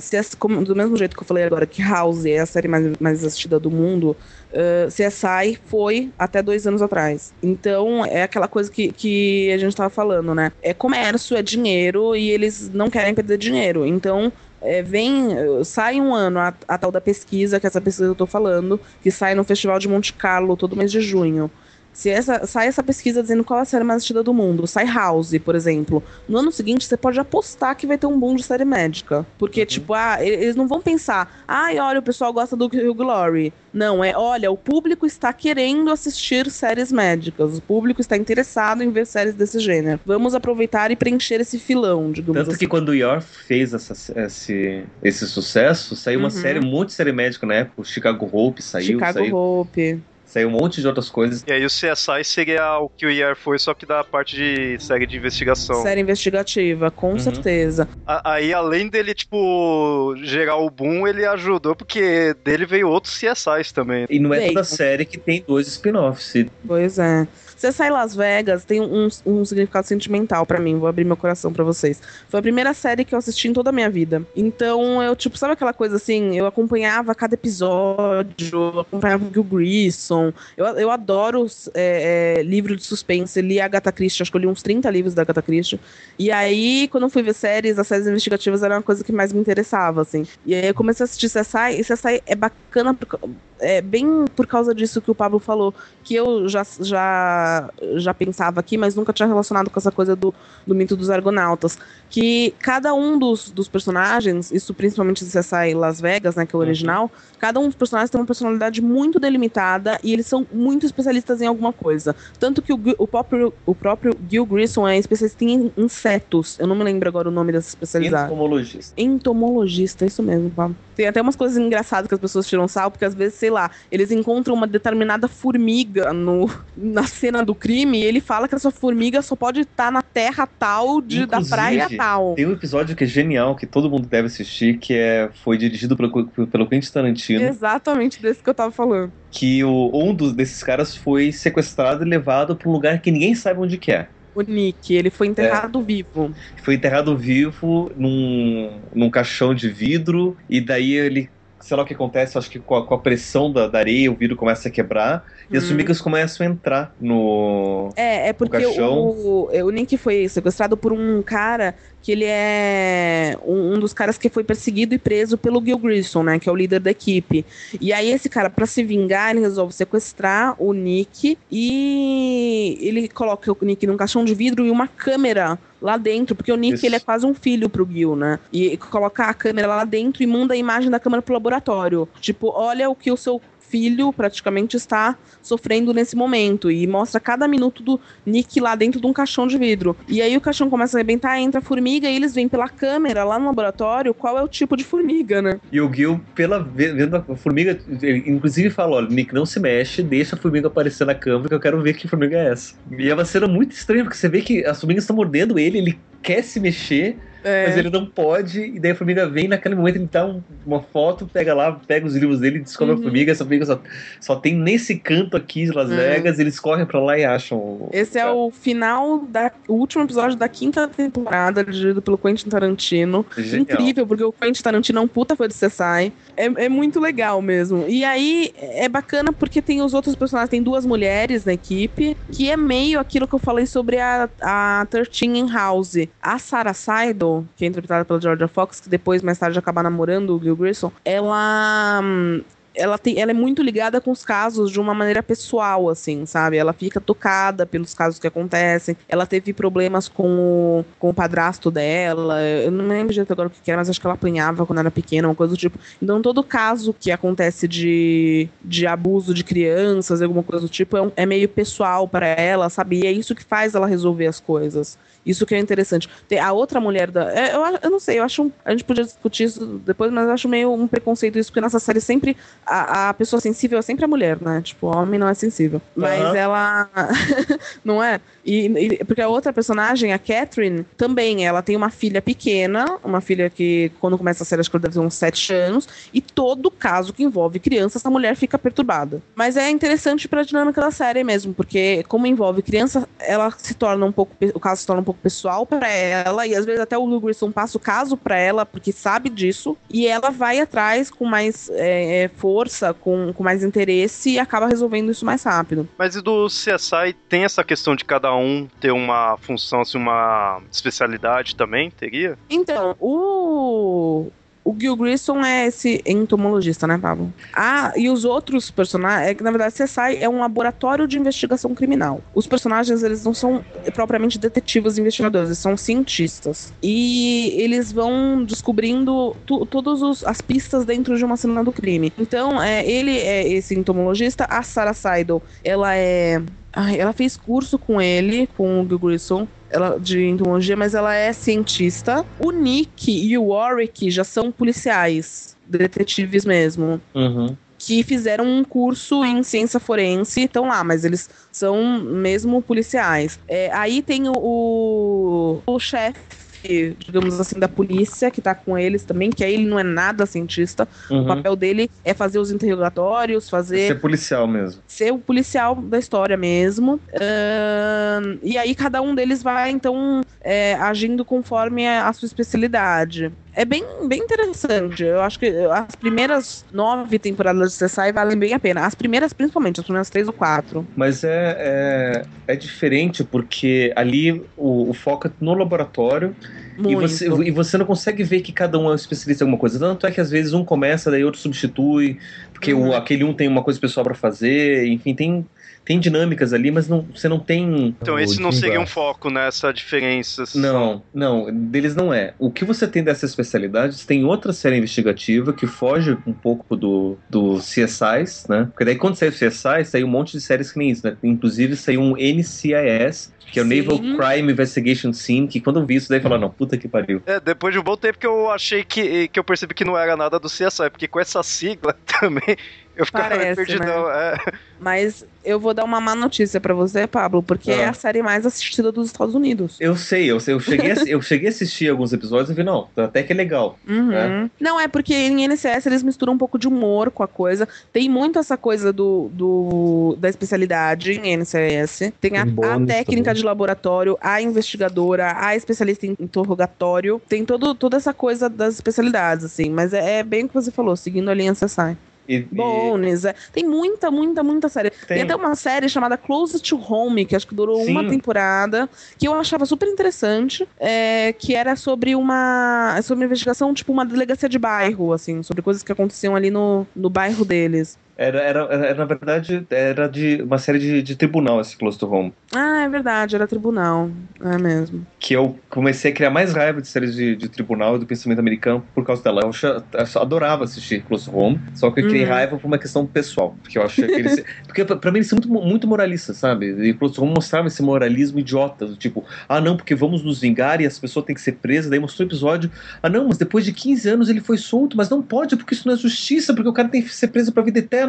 do mesmo jeito que eu falei agora que House é a série mais, mais assistida do mundo, uh, CSI foi até dois anos atrás. Então, é aquela coisa que, que a gente tava falando, né? É comércio, é dinheiro, e eles não querem perder dinheiro. Então, é, vem, sai um ano a, a tal da pesquisa, que é essa pesquisa eu tô falando, que sai no Festival de Monte Carlo todo mês de junho. Se essa, sai essa pesquisa dizendo qual é a série mais assistida do mundo, sai House, por exemplo. No ano seguinte, você pode apostar que vai ter um boom de série médica. Porque, tipo, ah, eles não vão pensar, ai, olha, o pessoal gosta do Glory. Não, é, olha, o público está querendo assistir séries médicas. O público está interessado em ver séries desse gênero. Vamos aproveitar e preencher esse filão, digamos Tanto assim. que quando o York fez essa- esse, esse sucesso, saiu uma Uhum. série, um monte de série médica na época. O Chicago Hope saiu, Chicago saiu, Hope. Saiu um monte de outras coisas. E aí o CSI seria o que o IR foi, só que da parte de série de investigação. Série investigativa, com Uhum. certeza. A- Aí, além dele, tipo, gerar o boom, ele ajudou, porque dele veio outros CSIs também. E não é Bem. toda série que tem dois spin-offs. Pois é. Sai Las Vegas tem um, um significado sentimental pra mim. Vou abrir meu coração pra vocês. Foi a primeira série que eu assisti em toda a minha vida. Então, eu, tipo, sabe aquela coisa assim? Eu acompanhava cada episódio, acompanhava o Gil Grissom. Eu, eu adoro é, é, livro de suspense. Li a Agatha Christie, acho que eu li uns 30 livros da Agatha Christie. E aí, quando eu fui ver séries, as séries investigativas era uma coisa que mais me interessava, assim. E aí eu comecei a assistir CSI, e CSI é bacana por, é, bem por causa disso que o Pablo falou, que eu já, já, já pensava aqui, mas nunca tinha relacionado com essa coisa do, do mito dos argonautas. Que cada um dos, dos personagens, isso principalmente se CSI Las Vegas, né, que é o original, uhum. cada um dos personagens tem uma personalidade muito delimitada e eles são muito especialistas em alguma coisa. Tanto que o, o, próprio, o próprio Gil Grissom é especialista em insetos. Eu não me lembro agora o nome dessa especialidade. Entomologista. Entomologista, isso mesmo, Pablo. Tem até umas coisas engraçadas que as pessoas tiram sal, porque às vezes, sei lá, eles encontram uma determinada formiga no, na cena do crime ele fala que essa formiga só pode estar na terra tal de, da praia tal. Tem um episódio que é genial, que todo mundo deve assistir, que é, foi dirigido pelo, pelo Quentin Tarantino. Exatamente desse que eu tava falando. Que o, um dos, desses caras foi sequestrado e levado para um lugar que ninguém sabe onde que é o Nick. Ele foi enterrado é. vivo. Foi enterrado vivo num, num caixão de vidro, e daí ele sei lá o que acontece, acho que com a, com a pressão da, da, areia o vidro começa a quebrar e as hum. formigas começam a entrar no. É, é porque o, o Nick foi sequestrado por um cara que ele é um, um, dos caras que foi perseguido e preso pelo Gil Grissom, né, que é o líder da equipe. E aí esse cara, para se vingar, ele resolve sequestrar o Nick e ele coloca o Nick num caixão de vidro e uma câmera lá dentro, porque o Nick ele é quase um filho pro Gil, né? E colocar a câmera lá dentro e manda a imagem da câmera pro laboratório. Tipo, olha o que o seu filho praticamente está sofrendo nesse momento. E mostra cada minuto do Nick lá dentro de um caixão de vidro. E aí o caixão começa a arrebentar, entra a formiga e eles veem pela câmera lá no laboratório qual é o tipo de formiga, né? E o Gil, pela, vendo a formiga, ele, inclusive fala: olha, Nick, não se mexe, deixa a formiga aparecer na câmera que eu quero ver que formiga é essa. E é uma cena muito estranha, porque você vê que as formigas estão mordendo ele, ele quer se mexer, é. Mas ele não pode, e daí a formiga vem, naquele momento ele dá um, uma foto, pega lá, pega os livros dele, descobre uhum. a formiga, essa formiga só, só tem nesse canto aqui de Las uhum. Vegas, eles correm pra lá e acham. Esse é o final da o último episódio da quinta temporada, dirigido pelo Quentin Tarantino. Genial. Incrível, porque o Quentin Tarantino é um puta fã de CSI. É, é muito legal mesmo. E aí é bacana porque tem os outros personagens, tem duas mulheres na equipe, que é meio aquilo que eu falei sobre a, a 13 in House. A Sarah Seidel que é interpretada pela Georgia Fox, que depois, mais tarde, acaba namorando o Gil Grissom, ela hum, ela, tem, ela é muito ligada com os casos de uma maneira pessoal, assim, sabe? Ela fica tocada pelos casos que acontecem. Ela teve problemas com o, com o padrasto dela. Eu não lembro de agora o que era, mas acho que ela apanhava quando era pequena, uma coisa do tipo. Então, todo caso que acontece de, de abuso de crianças, alguma coisa do tipo, é, um, é meio pessoal para ela, sabe? E é isso que faz ela resolver as coisas. Isso que é interessante. Tem a outra mulher da. É, eu, eu não sei, eu acho. Um, a gente podia discutir isso depois, mas eu acho meio um preconceito isso, porque nessa série sempre. A, a pessoa sensível é sempre a mulher, né? Tipo, o homem não é sensível. Mas uhum. ela. não é? E, e, porque a outra personagem, a Catherine, também, ela tem uma filha pequena, uma filha que, quando começa a série, acho que ela deve ter uns 7 anos, e todo caso que envolve criança, essa mulher fica perturbada. Mas é interessante pra dinâmica da série mesmo, porque como envolve criança, ela se torna um pouco. O caso se torna um pouco pessoal para ela, e às vezes até o Grissom passa o caso para ela, porque sabe disso, e ela vai atrás com mais é, é, força, com, com mais interesse, e acaba resolvendo isso mais rápido. Mas e do CSI tem essa questão de cada um ter uma função, assim, uma especialidade também? Teria? Então, o, o Gil Grissom é esse entomologista, né, Pablo? Ah, e os outros personagens, é que na verdade CSI é um laboratório de investigação criminal. Os personagens, eles não são propriamente detetives investigadores, eles são cientistas. E eles vão descobrindo todas as pistas dentro de uma cena do crime. Então, é, ele é esse entomologista, a Sarah Seidel, ela é ela fez curso com ele, com o Gil Grissom, ela, de entomologia, mas ela é cientista. O Nick e o Warwick já são policiais, detetives mesmo. Uhum. Que fizeram um curso em ciência forense, estão lá, mas eles são mesmo policiais. É, aí tem o, o chefe digamos assim, da polícia que tá com eles também, que aí ele não é nada cientista. Uhum. O papel dele é fazer os interrogatórios, fazer. Ser policial mesmo. Ser o policial da história mesmo. Uh, e aí cada um deles vai, então, é, agindo conforme a, a sua especialidade. É bem, bem interessante. Eu acho que as primeiras nove temporadas de CSI valem bem a pena. As primeiras, principalmente, as primeiras três ou quatro. Mas é, é, é diferente porque ali o, o foco é no laboratório e você, e você não consegue ver que cada um é um especialista em alguma coisa. Tanto é que às vezes um começa, daí outro substitui, porque o, Uhum. aquele um tem uma coisa pessoal pra fazer, enfim, tem, tem dinâmicas ali, mas não, você não tem. Então O esse não seria um foco nessa diferença. Não, não, deles não é. O que você tem dessas especialidades, tem outra série investigativa que foge um pouco do, do CSIs, né? Porque daí quando saiu o CSI, saiu um monte de séries que nem isso, né? Inclusive saiu um NCIS, que é o Sim. Naval Crime Investigation Team, que quando eu vi isso daí, eu falei, não, puta que pariu. É, depois de um bom tempo que eu achei que, que eu percebi que não era nada do CSI, porque com essa sigla também eu ficava Parece, perdidão. É. Mas eu vou dar uma má notícia pra você, Pablo, porque é Ah. a série mais assistida dos Estados Unidos. Eu sei, eu sei, eu cheguei, a, eu cheguei a assistir alguns episódios e vi, não, até que é legal. Uhum. É. Não, é porque em NCS eles misturam um pouco de humor com a coisa. Tem muito essa coisa do, do da especialidade em NCS. Tem a, a técnica também. de laboratório, a investigadora, a especialista em interrogatório. Tem todo, toda essa coisa das especialidades, assim. Mas é, é bem o que você falou, seguindo a linha CSI. E, e Bones, é. Tem muita, muita, muita série. Tem. tem, até uma série chamada Close to Home, que acho que durou Sim. uma temporada, que eu achava super interessante, é, que era sobre uma sobre uma investigação, tipo uma delegacia de bairro, assim, sobre coisas que aconteciam ali no, no bairro deles. Era, era, era, na verdade, era de uma série de, de tribunal esse Close to Home. Ah, é verdade, era tribunal. É mesmo. que eu comecei a criar mais raiva de séries de, de tribunal e do pensamento americano por causa dela. Eu, acha- eu adorava assistir Close Home, só que eu criei Uhum. raiva por uma questão pessoal. Porque eu achei que eles. porque pra, pra mim eles são muito, muito moralistas, sabe? E Close Home mostrava esse moralismo idiota, do tipo, ah não, porque vamos nos vingar e as pessoas têm que ser presas. Daí mostrou o episódio, ah não, mas depois de 15 anos ele foi solto, mas não pode, porque isso não é justiça, porque o cara tem que ser preso pra vida eterna.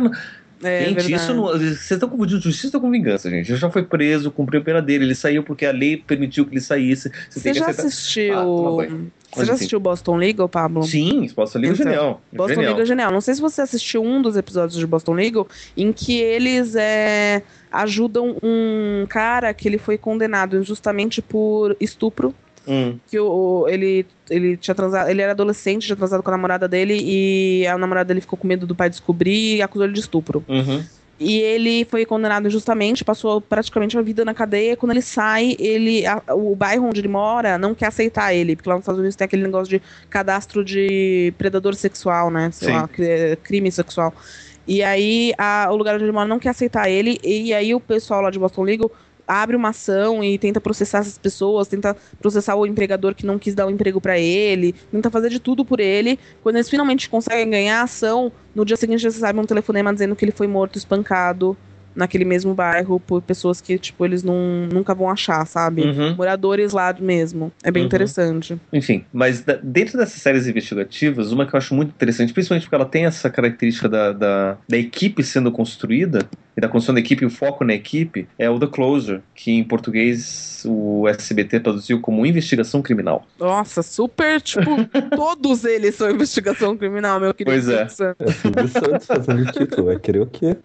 É gente, verdade. isso não. Vocês estão confundindo justiça com vingança, gente. Ele já foi preso, cumpriu a pena dele. Ele saiu porque a lei permitiu que ele saísse. Você, Você já aceitar. assistiu. Ah, você já enfim. assistiu Boston Legal, Pablo? Sim, Boston Legal é Então, genial. Boston genial. Legal é genial. Não sei se você assistiu um dos episódios de Boston Legal em que eles é, ajudam um cara que ele foi condenado injustamente por estupro. Hum, Que o, ele, ele tinha transado, ele era adolescente, tinha transado com a namorada dele e a namorada dele ficou com medo do pai descobrir e acusou ele de estupro. uhum. E ele foi condenado injustamente, passou praticamente a vida na cadeia. Quando ele sai, ele a- o bairro onde ele mora não quer aceitar ele, porque lá nos Estados Unidos tem aquele negócio de cadastro de predador sexual, né? Sei Sim. lá, é crime sexual. E aí a- o lugar onde ele mora não quer aceitar ele, e aí o pessoal lá de Boston Legal abre uma ação e tenta processar essas pessoas, tenta processar o empregador que não quis dar o emprego pra ele, tenta fazer de tudo por ele. Quando eles finalmente conseguem ganhar a ação, no dia seguinte eles recebem um telefonema dizendo que ele foi morto, espancado naquele mesmo bairro por pessoas que, tipo, eles não, nunca vão achar, sabe? Uhum. Moradores lá mesmo. É bem Uhum. interessante. Enfim, mas da- dentro dessas séries investigativas, uma que eu acho muito interessante, principalmente porque ela tem essa característica da, da, da equipe sendo construída, e da construção da equipe e o foco na equipe, é o The Closer, que em português o SBT traduziu como investigação criminal. Nossa, super, tipo, todos eles são investigação criminal, meu querido. Pois é. É Silvio Santos fazendo o título, vai querer o quê?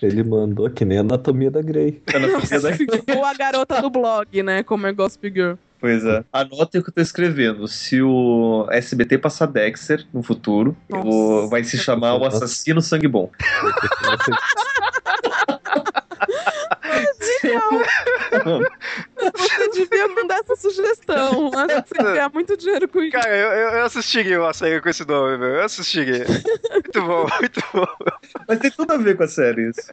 Ele mandou que nem anatomia da Grey. Anatomia da- Ou a garota do blog, né? Como é Gossip Girl. Pois é. Anotem o que eu tô escrevendo. Se o SBT passar Dexter no futuro, Nossa. o- vai se chamar o. Assassino Sangue Bom. Genial! Você devia mandar essa sugestão. Acho que você ganhar muito dinheiro com isso. Cara, eu, eu assistiria uma série com esse nome, velho. Eu assistiria. Muito bom, muito bom. Mas tem tudo a ver com a série isso.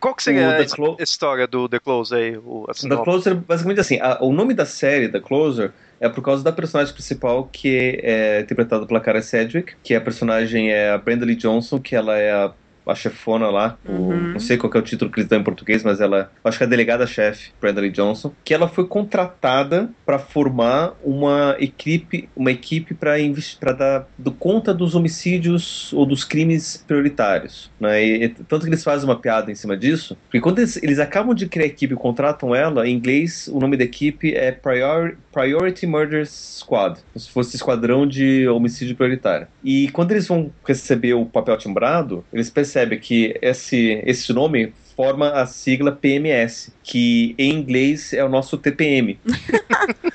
Qual que seria O a Clo- história do The Close aí? O, a The? Closer, basicamente assim, a- o nome da série, The Closer, é por causa da personagem principal que é interpretada pela Cara Sedgwick, que a personagem é a Brenda Lee Johnson, que ela é a, a chefona lá, o- Uhum. não sei qual é o título que eles dão em português, mas ela, acho que é a delegada-chefe, Brenda Lee Johnson, que ela foi contratada para formar uma equipe, uma equipe para dar do conta dos homicídios ou dos crimes prioritários, né? E, e tanto que eles fazem uma piada em cima disso, porque quando eles, eles acabam de criar a equipe e contratam ela, em inglês o nome da equipe é Prior, Priority Murder Squad, como se fosse esquadrão de homicídio prioritário. E quando eles vão receber o papel timbrado, eles percebem que esse, esse nome forma a sigla PMS, que em inglês é o nosso TPM.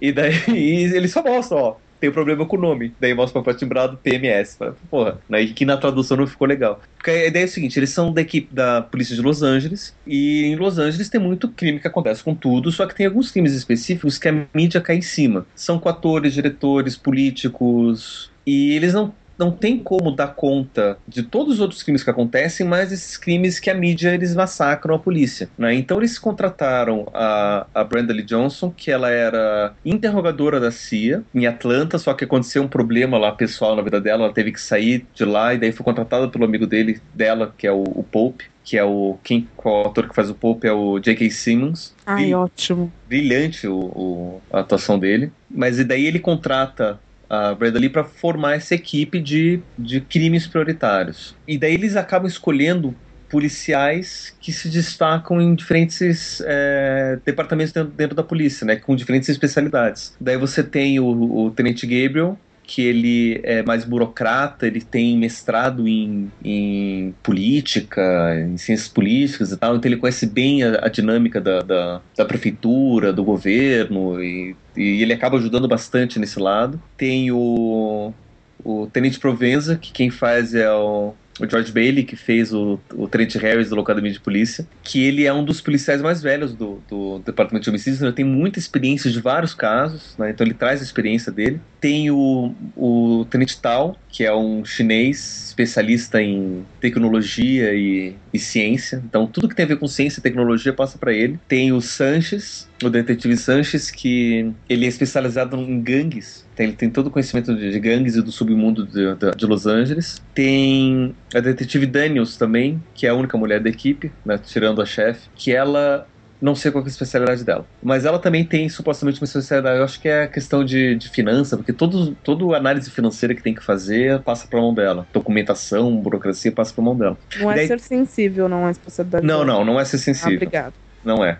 E daí e eles só mostram, ó, tem um problema com o nome. Daí mostra o papel timbrado PMS. Porra, né? que na tradução não ficou legal. Porque a ideia é o seguinte: eles são da equipe da polícia de Los Angeles, e em Los Angeles tem muito crime que acontece com tudo, só que tem alguns crimes específicos que a mídia cai em cima. São com atores, diretores, políticos. E eles não não tem como dar conta de todos os outros crimes que acontecem, mas esses crimes que a mídia eles massacram a polícia. Né? Então eles contrataram a, a Brenda Lee Johnson, que ela era interrogadora da CIA em Atlanta, só que aconteceu um problema lá pessoal na vida dela, ela teve que sair de lá e daí foi contratada pelo amigo dele, dela, que é o, o Pope. Que é o. Quem, qual ator que faz o Pope é o J.K. Simmons. Ai, ótimo. brilhante o, o- a atuação dele. Mas e daí ele contrata a para formar essa equipe de, de crimes prioritários. E daí eles acabam escolhendo policiais que se destacam em diferentes é, departamentos dentro, dentro da polícia, né, com diferentes especialidades. Daí você tem o, o Tenente Gabriel, que ele é mais burocrata, ele tem mestrado em, em política, em ciências políticas e tal, então ele conhece bem a, a dinâmica da, da, da prefeitura, do governo, e, e ele acaba ajudando bastante nesse lado. Tem o, o Tenente Provenza, que quem faz é o, o George Bailey, que fez o, o Tenente Harris do Locademia de Polícia, que ele é um dos policiais mais velhos do, do Departamento de Homicídios, então ele tem muita experiência de vários casos, né? então ele traz a experiência dele. Tem o, o Tenente Tao, que é um chinês especialista em tecnologia e, e ciência, então tudo que tem a ver com ciência e tecnologia passa para ele. Tem o Sanches, o detetive Sanches, que ele é especializado em gangues. Então, ele tem todo o conhecimento de, gangues e do submundo de, de- de Los Angeles. Tem a detetive Daniels também, que é a única mulher da equipe, né, tirando a chefe, que ela não sei qual que é a especialidade dela. Mas ela também tem supostamente uma especialidade. Eu acho que é a questão de, de finança, porque todo, toda análise financeira que tem que fazer passa pra mão dela. Documentação, burocracia passa pra mão dela. Não é Daí- ser sensível, não é especialidade. Não, dela. não, não é ser Ah, sensível. obrigado. Não é.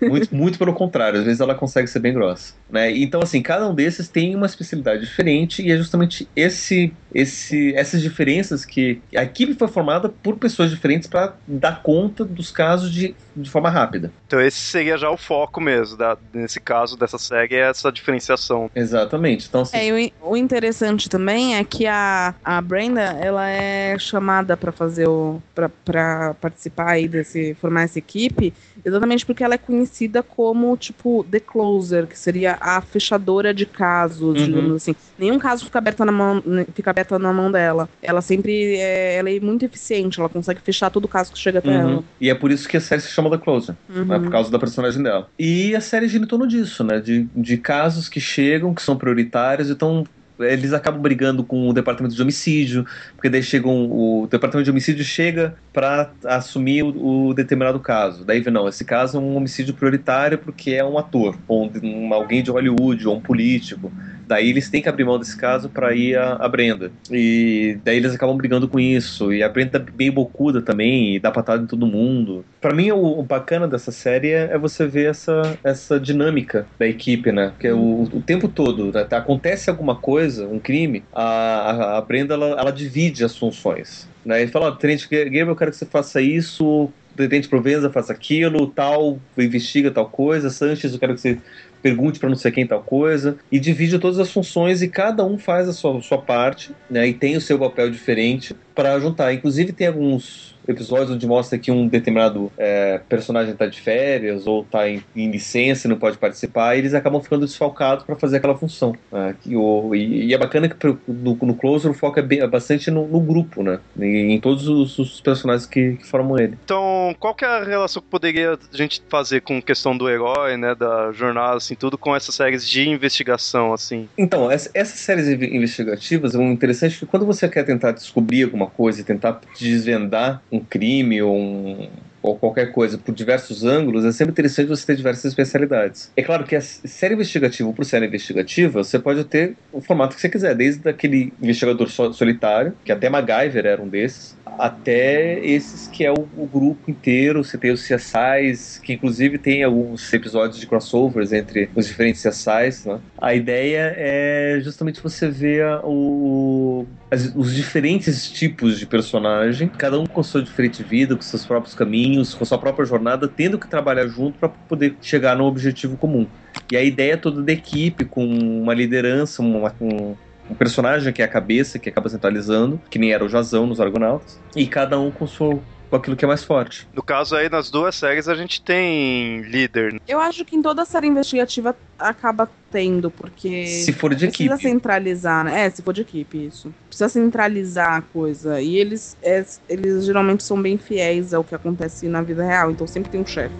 Muito, muito pelo contrário, às vezes ela consegue ser bem grossa. Né? Então, assim, cada um desses tem uma especialidade diferente e é justamente esse, esse, essas diferenças que a equipe foi formada por pessoas diferentes para dar conta dos casos de, de forma rápida. Então esse seria já o foco mesmo, da, nesse caso dessa série, é essa diferenciação. Exatamente. Então, assim, É, o o interessante também é que a, a Brenda, ela é chamada pra fazer o. Pra participar aí desse. formar essa equipe, exatamente porque ela é conhecida como, tipo, The Closer, que seria a fechadora de casos, Uhum. digamos assim. Nenhum caso fica aberto na mão, fica aberto na mão dela. Ela sempre é, ela é muito eficiente, ela consegue fechar todo caso que chega até uhum. ela. e é por isso que a série se chama The Closer. Uhum. né, por causa da personagem dela. E a série gira em torno disso, né? De, de casos que chegam, que são prioritários, então eles acabam brigando com o departamento de homicídio, porque daí chegam, o departamento de homicídio chega para assumir o, o determinado caso. Daí não, esse caso é um homicídio prioritário porque é um ator, ou um- alguém de Hollywood, ou um político. Daí eles têm que abrir mão desse caso para ir a, a Brenda. E daí eles acabam brigando com isso. E a Brenda é bem bocuda também, e dá patada em todo mundo. Para mim, o, o bacana dessa série é, é você ver essa, essa dinâmica da equipe, né? Porque o, o tempo todo, né, tá- acontece alguma coisa, um crime, a, a, Brenda ela, ela divide as funções. Né? E fala, Tenente Gabriel, eu quero que você faça isso, Tenente Provenza faça aquilo, tal, investiga tal coisa, Sanches, eu quero que você pergunte para não sei quem tal coisa, e divide todas as funções e cada um faz a sua, sua parte, né, e tem o seu papel diferente para juntar. Inclusive tem alguns episódios onde mostra que um determinado é, personagem está de férias ou está em, em licença e não pode participar, e eles acabam ficando desfalcados para fazer aquela função. né, o- e, e é bacana que no, no Closer o foco é, bem- é bastante no, no grupo, né, em, em todos os, os personagens que, que formam ele. Então, qual que é a relação que poderia a gente fazer com questão do herói, né, da jornada, assim, tudo com essas séries de investigação, assim? Então, essa- essas séries inve- investigativas é um interessante que quando você quer tentar descobrir alguma coisa e tentar desvendar um crime ou um ou qualquer coisa por diversos ângulos, é sempre interessante você ter diversas especialidades. É claro que a série investigativa, por série investigativa, você pode ter o formato que você quiser, desde aquele investigador so- solitário, que até MacGyver era um desses, até esses que é o, o, grupo inteiro. Você tem os CSIs, que inclusive tem alguns episódios de crossovers entre os diferentes CSIs. Né? A ideia é justamente você ver o, as, os diferentes tipos de personagem, cada um com sua diferente vida, com seus próprios caminhos, com sua própria jornada, tendo que trabalhar junto para poder chegar no objetivo comum. E a ideia toda da equipe, com uma liderança, uma, um, um personagem que é a cabeça, que acaba centralizando, que nem era o Jazão nos Argonautas, e cada um com sua com aquilo que é mais forte. No caso aí, nas duas séries, a gente tem líder. Eu acho que em toda série investigativa acaba tendo, porque. Se for de precisa equipe. Precisa centralizar, né? É, se for de equipe, isso. Precisa centralizar a coisa. E eles, é, eles geralmente são bem fiéis ao que acontece na vida real, então sempre tem um chefe.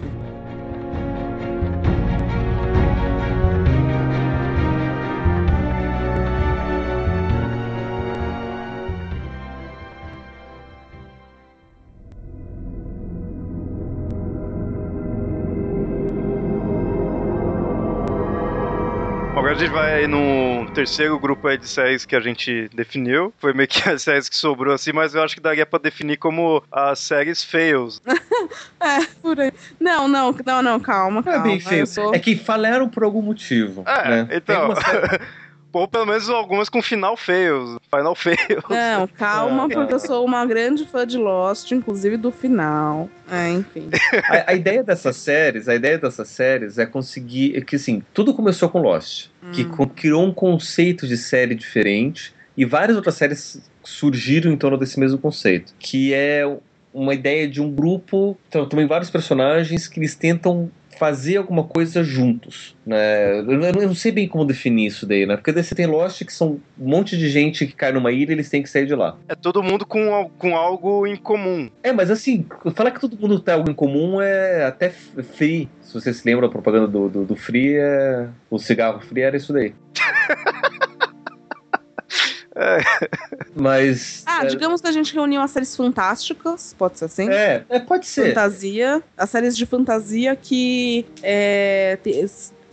Gente vai no terceiro grupo aí de séries que a gente definiu. Foi meio que as séries que sobrou assim, mas eu acho que daria pra definir como as séries fails. é, por aí. Não, não, não, não, calma, calma. É bem feio. Sou... É que falaram por algum motivo. É, né? então. Ou pelo menos algumas com final feio, final feio. Não, calma, é. porque eu sou uma grande fã de Lost, inclusive do final. É, enfim. A, a, ideia dessas séries, a ideia dessas séries é conseguir. É que assim, tudo começou com Lost, hum. que criou um conceito de série diferente, e várias outras séries surgiram em torno desse mesmo conceito, que é uma ideia de um grupo, então, também vários personagens que eles tentam fazer alguma coisa juntos, né? Eu não sei bem como definir isso daí, né? Porque daí você tem Lost que são um monte de gente que cai numa ilha e eles têm que sair de lá. É todo mundo com, com algo em comum. É, mas assim, falar que todo mundo tem algo em comum é até free. Se você se lembra, a propaganda do, do, do free, é... o cigarro free era isso daí. É. Mas. Ah, é... digamos que a gente reuniu as séries fantásticas, pode ser assim? É, é pode ser. Fantasia. As séries de fantasia que. É, te,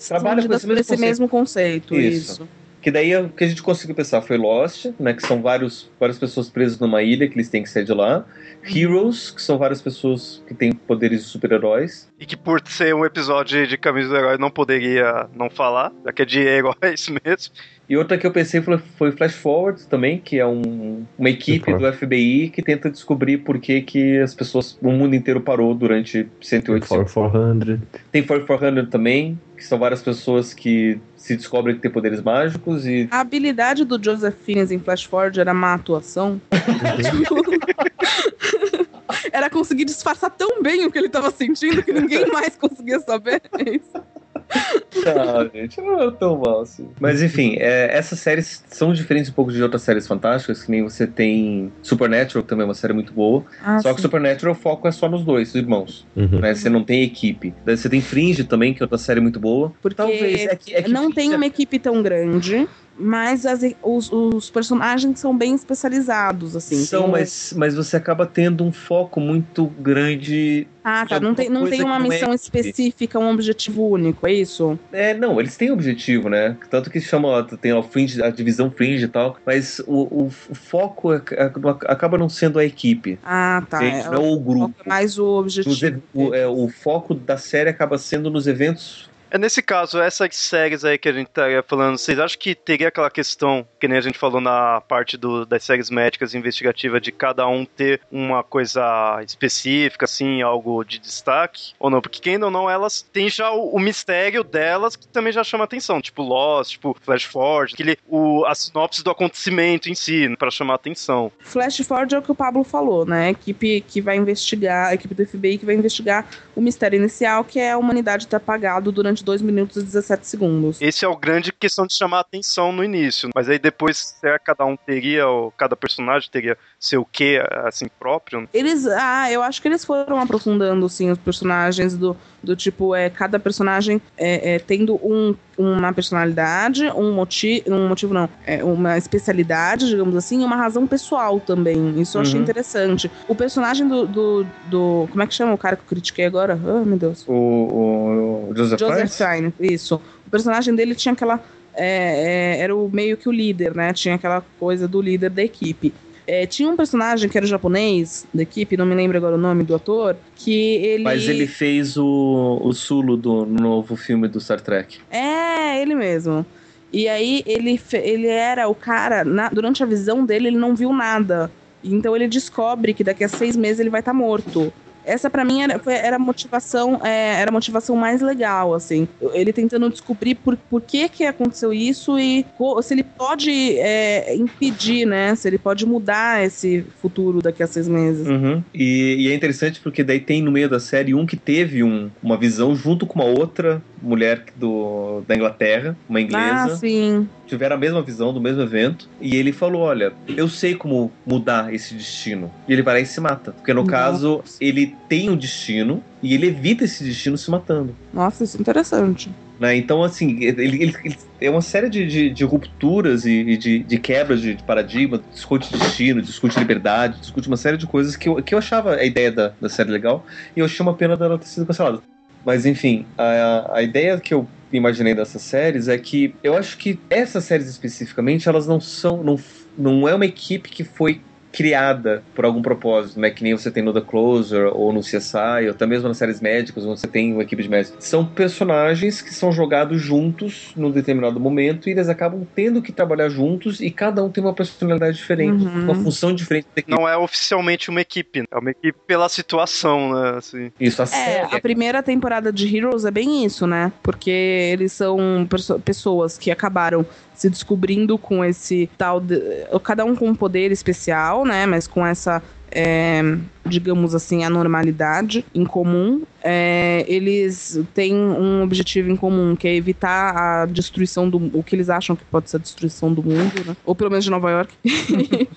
Trabalha com esse, mesmo, esse conceito. mesmo conceito. Isso. isso. Que daí o que a gente conseguiu pensar foi Lost, né? Que são vários, várias pessoas presas numa ilha que eles têm que sair de lá. Heroes, que são várias pessoas que têm poderes de super-heróis. E que por ser um episódio de Camisa do Herói não poderia não falar, já que é de heróis mesmo. E outra que eu pensei foi, foi Flash Forward também, que é um, uma equipe do FBI que tenta descobrir por que, que as pessoas, o mundo inteiro parou durante 108 For 400. Tem For 400 também, que são várias pessoas que se descobrem que têm poderes mágicos e... A habilidade do Joseph Fiennes em Flash Forward era má atuação. era conseguir disfarçar tão bem o que ele estava sentindo que ninguém mais conseguia saber. É isso. Não, gente, não é tão mal assim. Mas enfim, é, essas séries são diferentes um pouco de outras séries fantásticas, que nem você tem Supernatural, que também é uma série muito boa. Ah, só sim. que Supernatural o foco é só nos dois, os irmãos. Uhum. Né? Você não tem equipe. Daí você tem Fringe também, que é outra série muito boa. Porque Talvez. É que, é que não Fringe tem é- uma equipe tão grande, mas as- os, os personagens são bem especializados, assim. São, mas, mas você acaba tendo um foco muito grande. Ah, tá. Não tem, não tem uma é missão equipe. específica, um objetivo único, é isso? É, não, eles têm objetivo, né? Tanto que chamam, ó, tem ó, Fringe, a divisão Fringe e tal, mas o, o, o foco é- é- acaba não sendo a equipe. Ah, tá. É, não o o grupo. é mais o Nos objetivo. ev- o, é, o foco da série acaba sendo nos eventos. É nesse caso, essas séries aí que a gente estaria falando, vocês acham que teria aquela questão, que nem a gente falou na parte do, das séries médicas investigativas, de cada um ter uma coisa específica, assim, algo de destaque? Ou não? Porque quem ou não, elas têm já o, o mistério delas que também já chama atenção, tipo Lost, tipo Flash Forward, aquele, o, a sinopse do acontecimento em si, para chamar atenção. Flash Forward é o que o Pablo falou, né? A equipe que vai investigar, a equipe do FBI que vai investigar o mistério inicial, que é a humanidade ter apagado durante 2 minutos e 17 segundos. Esse é o grande questão de chamar atenção no início, mas aí depois, será que cada um teria, ou cada personagem teria seu quê, assim, próprio? Eles, ah, eu acho que eles foram aprofundando, sim, os personagens do, do tipo, é, cada personagem é, é, tendo um, uma personalidade, um motivo, um motivo não, é, uma especialidade, digamos assim, e uma razão pessoal também. Isso eu achei Uhum. interessante. O personagem do, do, do- como é que chama o cara que eu critiquei agora? Ah, meu Deus. O, o, o Joseph, Joseph? Fiennes, isso. O personagem dele tinha aquela. é, é, era o meio que o líder, né? Tinha aquela coisa do líder da equipe. É, tinha um personagem que era japonês da equipe, não me lembro agora o nome do ator, que ele. Mas ele fez o, o Sulo do novo filme do Star Trek. É, ele mesmo. E aí ele, ele era o cara, na- durante a visão dele, ele não viu nada. Então ele descobre que daqui a seis meses ele vai estar morto. Essa pra mim era, foi- era a motivação, é, era motivação mais legal, assim. Ele tentando descobrir por, por que que aconteceu isso e se ele pode é, impedir, né? Se ele pode mudar esse futuro daqui a seis meses. Uhum. E, e é interessante porque daí tem no meio da série um que teve um- uma visão junto com uma outra mulher do, da Inglaterra, uma Ah, inglesa. sim. tiveram a mesma visão do mesmo evento. E ele falou: Olha, eu sei como mudar esse destino. E ele vai lá e se mata. Porque no Nossa. caso, ele tem um destino e ele evita esse destino se matando. Nossa, isso é interessante. né? Então, assim, ele, ele- ele- é uma série de, de- de rupturas e, e de, de quebras de, de paradigma, discute destino, discute liberdade, discute uma série de coisas que eu, que eu achava a ideia da, da série legal e eu achei uma pena dela ter sido cancelada. Mas, enfim, a, a ideia que eu imaginei dessas séries é que eu acho que essas séries especificamente, elas não são. Não, não é uma equipe que foi criada por algum propósito, né? Que nem você tem no The Closer ou no CSI, ou até mesmo nas séries médicas, onde você tem uma equipe de médicos. São personagens que são jogados juntos num determinado momento e eles acabam tendo que trabalhar juntos e cada um tem uma personalidade diferente, Uhum. uma função diferente. Não é oficialmente uma equipe, é uma equipe pela situação, né? Assim. Isso, a É, série. a primeira temporada de Heroes é bem isso, né? Porque eles são pessoas que acabaram se descobrindo com esse tal. De, cada um com um poder especial, né? Mas com essa. É, digamos assim, anormalidade em comum. É, eles têm um objetivo em comum, que é evitar a destruição do. o que eles acham que pode ser a destruição do mundo, né? Ou pelo menos de Nova York.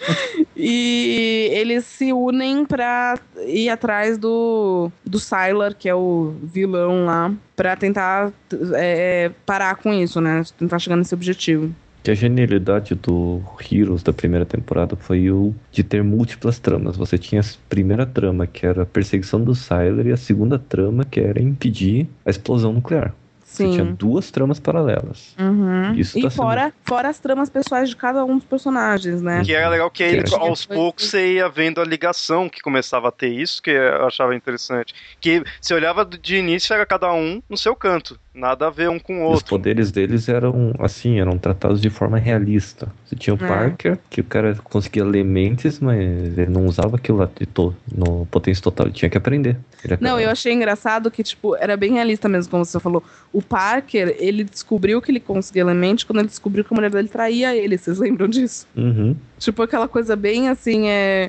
e eles se unem pra ir atrás do, do Sylar, que é o vilão lá, pra tentar é, parar com isso, né? Tentar chegar nesse objetivo. Que a genialidade do Heroes da primeira temporada foi o de ter múltiplas tramas. Você tinha a primeira trama, que era a perseguição do Sylar, e a segunda trama, que era impedir a explosão nuclear. Você tinha Sim. duas tramas paralelas. Uhum. Isso e tá sendo- fora, fora as tramas pessoais de cada um dos personagens, né? Que era legal que aí, Que aos poucos você ia vendo a ligação que começava a ter isso, que eu achava interessante. Que você olhava de início, era cada um no seu canto. Nada a ver um com o Os outro. poderes deles eram, assim, eram tratados de forma realista. Você tinha o É. Parker, que o cara conseguia ler mentes, mas ele não usava aquilo lá de to no potência total, ele tinha que aprender. Não, eu achei engraçado que, tipo, era bem realista mesmo, como você falou. O Parker, ele descobriu que ele conseguia elemente quando ele descobriu que a mulher dele traía ele. Vocês lembram disso? Uhum. Tipo, aquela coisa bem assim, é,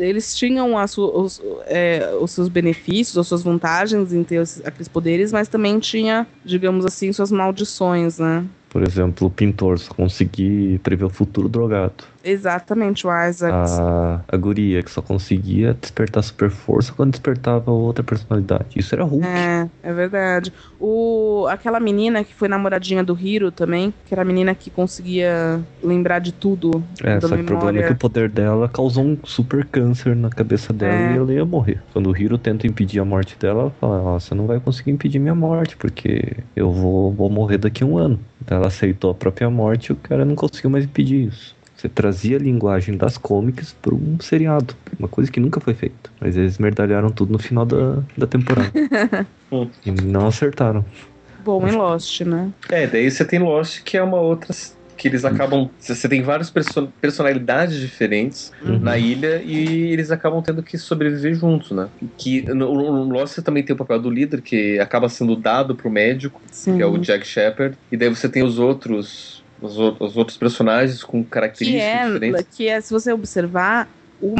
eles tinham a su- os, é, os seus benefícios, as suas vantagens em ter aqueles poderes, mas também tinha, digamos assim, suas maldições, né? Por exemplo, o pintor só conseguia prever o futuro drogado. Exatamente, o Isaac. A, a guria que só conseguia despertar super força quando despertava outra personalidade. Isso era Hulk. É, é verdade. O, aquela menina que foi namoradinha do Hiro também, que era a menina que conseguia lembrar de tudo. É, só que o problema é que o poder dela causou um super câncer na cabeça dela É. e ela ia morrer. Quando o Hiro tenta impedir a morte dela, ela fala: Ó, você não vai conseguir impedir minha morte, porque eu vou, vou morrer daqui a um ano. Então ela aceitou a própria morte e o cara não conseguiu mais impedir isso. Você trazia a linguagem das comics para um seriado. Uma coisa que nunca foi feita. Mas eles merdalharam tudo no final da, da temporada. E não acertaram. Bom em Lost, né? É, daí você tem Lost, que é uma outra. que eles acabam. Você tem várias perso- personalidades diferentes Uhum. na ilha e eles acabam tendo que sobreviver juntos, né? Que no, no Lost você também tem o papel do líder, que acaba sendo dado pro médico, Sim. que é o Jack Shepard, e daí você tem os outros. Os, os outros personagens com que características é, diferentes. que é, se você observar, o,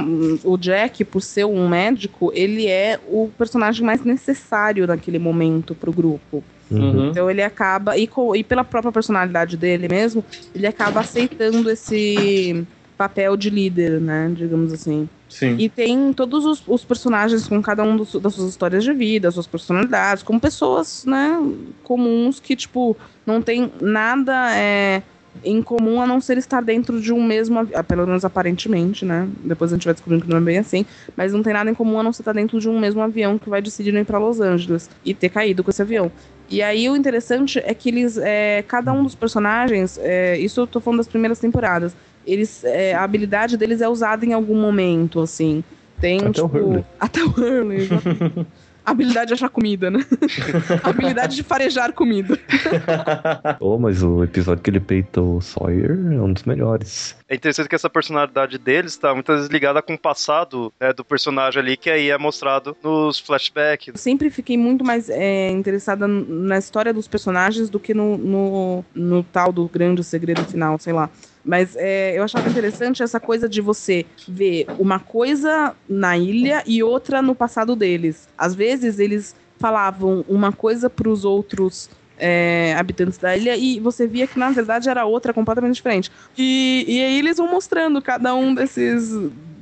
o Jack, por ser um médico, ele é o personagem mais necessário naquele momento pro grupo. Uhum. Então ele acaba, e, co- e pela própria personalidade dele mesmo, ele acaba aceitando esse papel de líder, né? Digamos assim. Sim. E tem todos os, os personagens com cada um dos- das suas histórias de vida, suas personalidades, como pessoas, né, comuns que, tipo, não tem nada é, em comum a não ser estar dentro de um mesmo avião, pelo menos aparentemente, né? Depois a gente vai descobrindo que não é bem assim, mas não tem nada em comum a não ser estar dentro de um mesmo avião que vai decidir ir para Los Angeles e ter caído com esse avião. E aí o interessante é que eles, é, cada um dos personagens, é, isso eu tô falando das primeiras temporadas, eles, é, a habilidade deles é usada em algum momento, assim. Tem, Até o tipo. Hurley. Até o Hurley. A habilidade de achar comida, né? a habilidade de farejar comida. Oh, mas o episódio que ele peita o Sawyer é um dos melhores. É interessante que essa personalidade deles tá muitas vezes ligada com o passado né, do personagem ali, que aí é mostrado nos flashbacks. sempre fiquei muito mais é, interessada na história dos personagens do que no, no, no tal do grande segredo final, sei lá. Mas é, eu achava interessante essa coisa de você ver uma coisa na ilha e outra no passado deles. Às vezes eles falavam uma coisa para os outros é, habitantes da ilha e você via que na verdade era outra completamente diferente. E, e aí eles vão mostrando cada um desses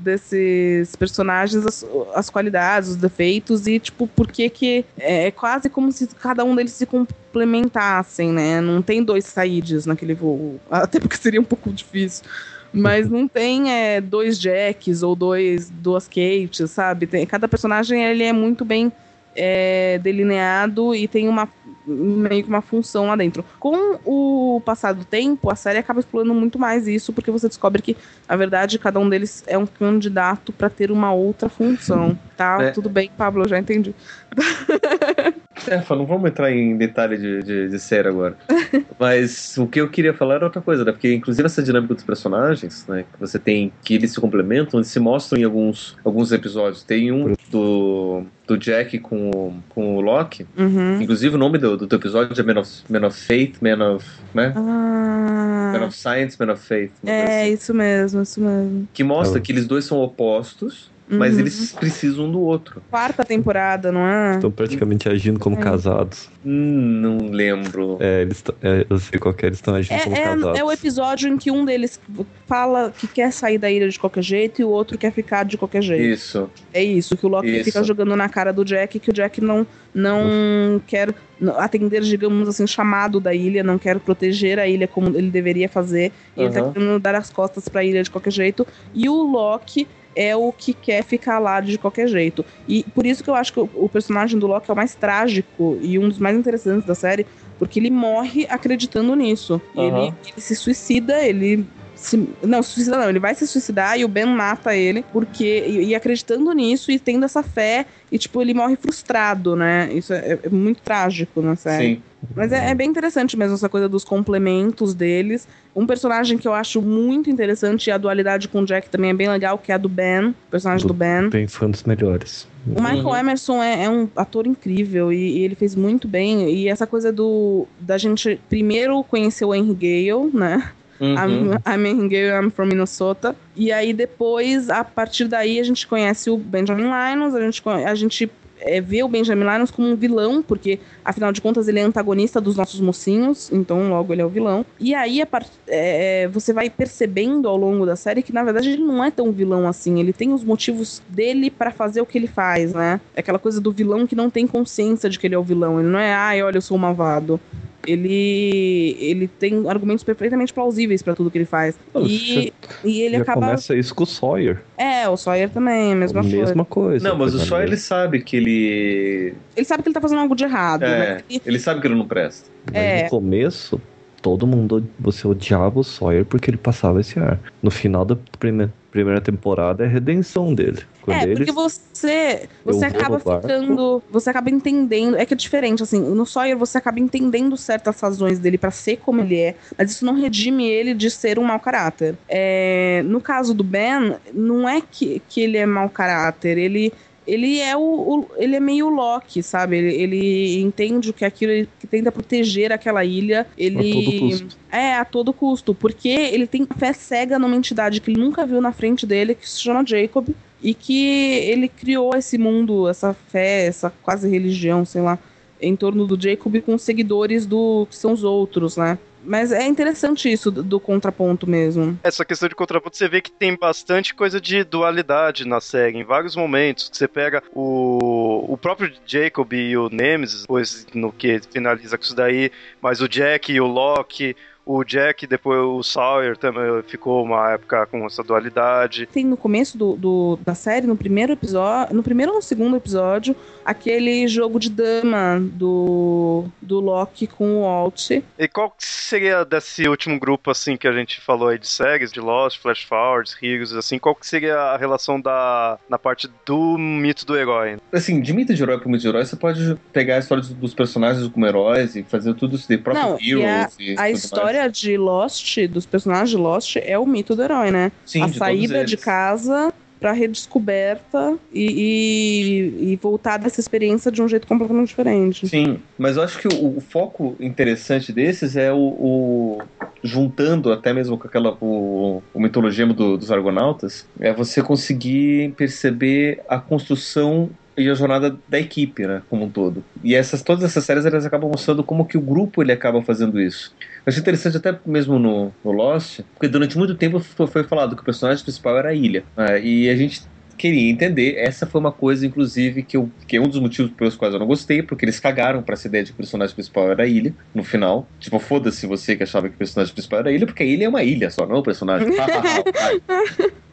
desses personagens as, as qualidades, os defeitos e tipo por que que é, é quase como se cada um deles se complementassem, né? Não tem dois Saids naquele voo, até porque seria um pouco difícil. Mas não tem é, dois Jacks ou dois duas Kates, sabe? Tem, cada personagem ele é muito bem é, delineado e tem uma meio que uma função lá dentro. Com o passar do tempo, a série acaba explorando muito mais isso, porque você descobre que, na verdade, cada um deles é um candidato para ter uma outra função. Tá, É. tudo bem, Pablo, eu já entendi. É, não vamos entrar em detalhe de, de, de série agora. Mas o que eu queria falar era outra coisa, né? Porque, inclusive, essa dinâmica dos personagens, né? Que você tem que eles se complementam, eles se mostram em alguns, alguns episódios. Tem um do, do Jack com, o- com o Loki. Uhum. Inclusive, o nome do, do teu episódio é Man of, Man of Faith, Man of. Né? Man Ah, of Science, Man of Faith. é, assim. isso mesmo, isso mesmo. Que mostra É. que eles dois são opostos, mas Uhum. eles precisam um do outro. Quarta temporada, não é? Estão praticamente agindo como É. casados. Hum, não lembro. É, eles é, eu sei qual que é, eles estão agindo como É, casados. é, é o episódio em que um deles fala que quer sair da ilha de qualquer jeito e o outro quer ficar de qualquer jeito. Isso. É isso, que o Loki Isso. fica jogando na cara do Jack, que o Jack não, não quer atender, digamos assim, chamado da ilha, não quer proteger a ilha como ele deveria fazer. E ele tá querendo dar as costas pra ilha de qualquer jeito. E o Loki é o que quer ficar lá de qualquer jeito. E por isso que eu acho que o, personagem do Loki é o mais trágico e um dos mais interessantes da série, porque ele morre acreditando nisso. Aham. ele, ele se suicida, ele se- não, se suicida não, ele vai se suicidar e o Ben mata ele, porque. E, e acreditando nisso e tendo essa fé, e tipo, ele morre frustrado, né? Isso é, é muito trágico na série. Sim. Mas é, é bem interessante mesmo essa coisa dos complementos deles. Um personagem que eu acho muito interessante, e a dualidade com o Jack também é bem legal, que é a do Ben, o personagem do, Do- Ben. Bem fã dos melhores. O Michael Uhum. Emerson é, é um ator incrível e, e ele fez muito bem. E essa coisa do da gente primeiro conhecer o Henry Gale, né? Uhum. I'm, I'm Gale, I'm from Minnesota. E aí depois, a partir daí, a gente conhece o Benjamin Linus, a gente, a gente é, vê o Benjamin Linus como um vilão, porque afinal de contas ele é antagonista dos nossos mocinhos, então logo ele é o vilão. E aí par- é, você vai percebendo ao longo da série que na verdade ele não é tão vilão assim, ele tem os motivos dele pra fazer o que ele faz, né? É aquela coisa do vilão que não tem consciência de que ele é o vilão, ele não é, ai, olha, eu sou o malvado. Ele, ele tem argumentos perfeitamente plausíveis pra tudo que ele faz. Não, E, e ele Já acaba. começa isso com o Sawyer. É, o Sawyer também, a mesma a coisa. mesma coisa. Não, mas o Só ele sabe que ele. Ele sabe que ele tá fazendo algo de errado, É, né? E- ele sabe que ele não presta. Mas É. no começo, todo mundo, você odiava o Sawyer porque ele passava esse ar. No final da prime- primeira temporada é a redenção dele. Quando É, ele porque você, você acaba ficando. Você acaba entendendo. É que é diferente, assim. No Sawyer você acaba entendendo certas razões dele pra ser como ele é, mas isso não redime ele de ser um mau caráter. É, no caso do Ben, não é que, que ele é mau caráter, ele. Ele é o, o- ele é meio Loki, sabe? Ele, ele entende o que é aquilo, ele tenta proteger aquela ilha. Ele a todo custo. é, a todo custo. Porque ele tem fé cega numa entidade que ele nunca viu na frente dele, que se chama Jacob. E que ele criou esse mundo, essa fé, essa quase religião, sei lá, em torno do Jacob com seguidores do que são os outros, né? Mas é interessante isso do, do contraponto mesmo. Essa questão de contraponto, você vê que tem bastante coisa de dualidade na série, em vários momentos. que Você pega o, o próprio Jacob e o Nemesis, depois no que finaliza com isso daí, mas o Jack e o Loki, o Jack, depois o Sawyer também ficou uma época com essa dualidade. Tem no começo do, do- da série, no primeiro episódio, no primeiro ou no segundo episódio, aquele jogo de dama do, do Loki com o Walt. E qual que seria desse último grupo, assim, que a gente falou aí de séries, de Lost, Flash Forwards, Heroes, assim, qual que seria a relação da, na parte do mito do herói? Assim, de mito de herói pro mito de herói, você pode pegar a história dos- personagens como heróis e fazer tudo isso de próprio Não, e a, Heroes. e a tudo história de Lost, dos personagens de Lost, é o mito do herói, né? Sim, a de saída de casa pra redescoberta e, e, e voltar dessa experiência de um jeito completamente diferente. Sim, mas eu acho que o, o foco interessante desses é o, o- juntando até mesmo com aquela o, o mitologia do- dos argonautas, é você conseguir perceber a construção e a jornada da equipe, né, como um todo. E essas todas essas séries elas acabam mostrando como que o grupo ele acaba fazendo isso. Eu achei interessante até mesmo no, no Lost, porque durante muito tempo foi, foi falado que o personagem principal era a Ilha, né, e a gente queria entender. Essa foi uma coisa, inclusive, que, eu, que é um dos motivos pelos quais eu não gostei, porque eles cagaram pra essa ideia de que o personagem principal era a ilha, no final. Tipo, foda-se você que achava que o personagem principal era a ilha, porque a ilha é uma ilha só, não é um personagem.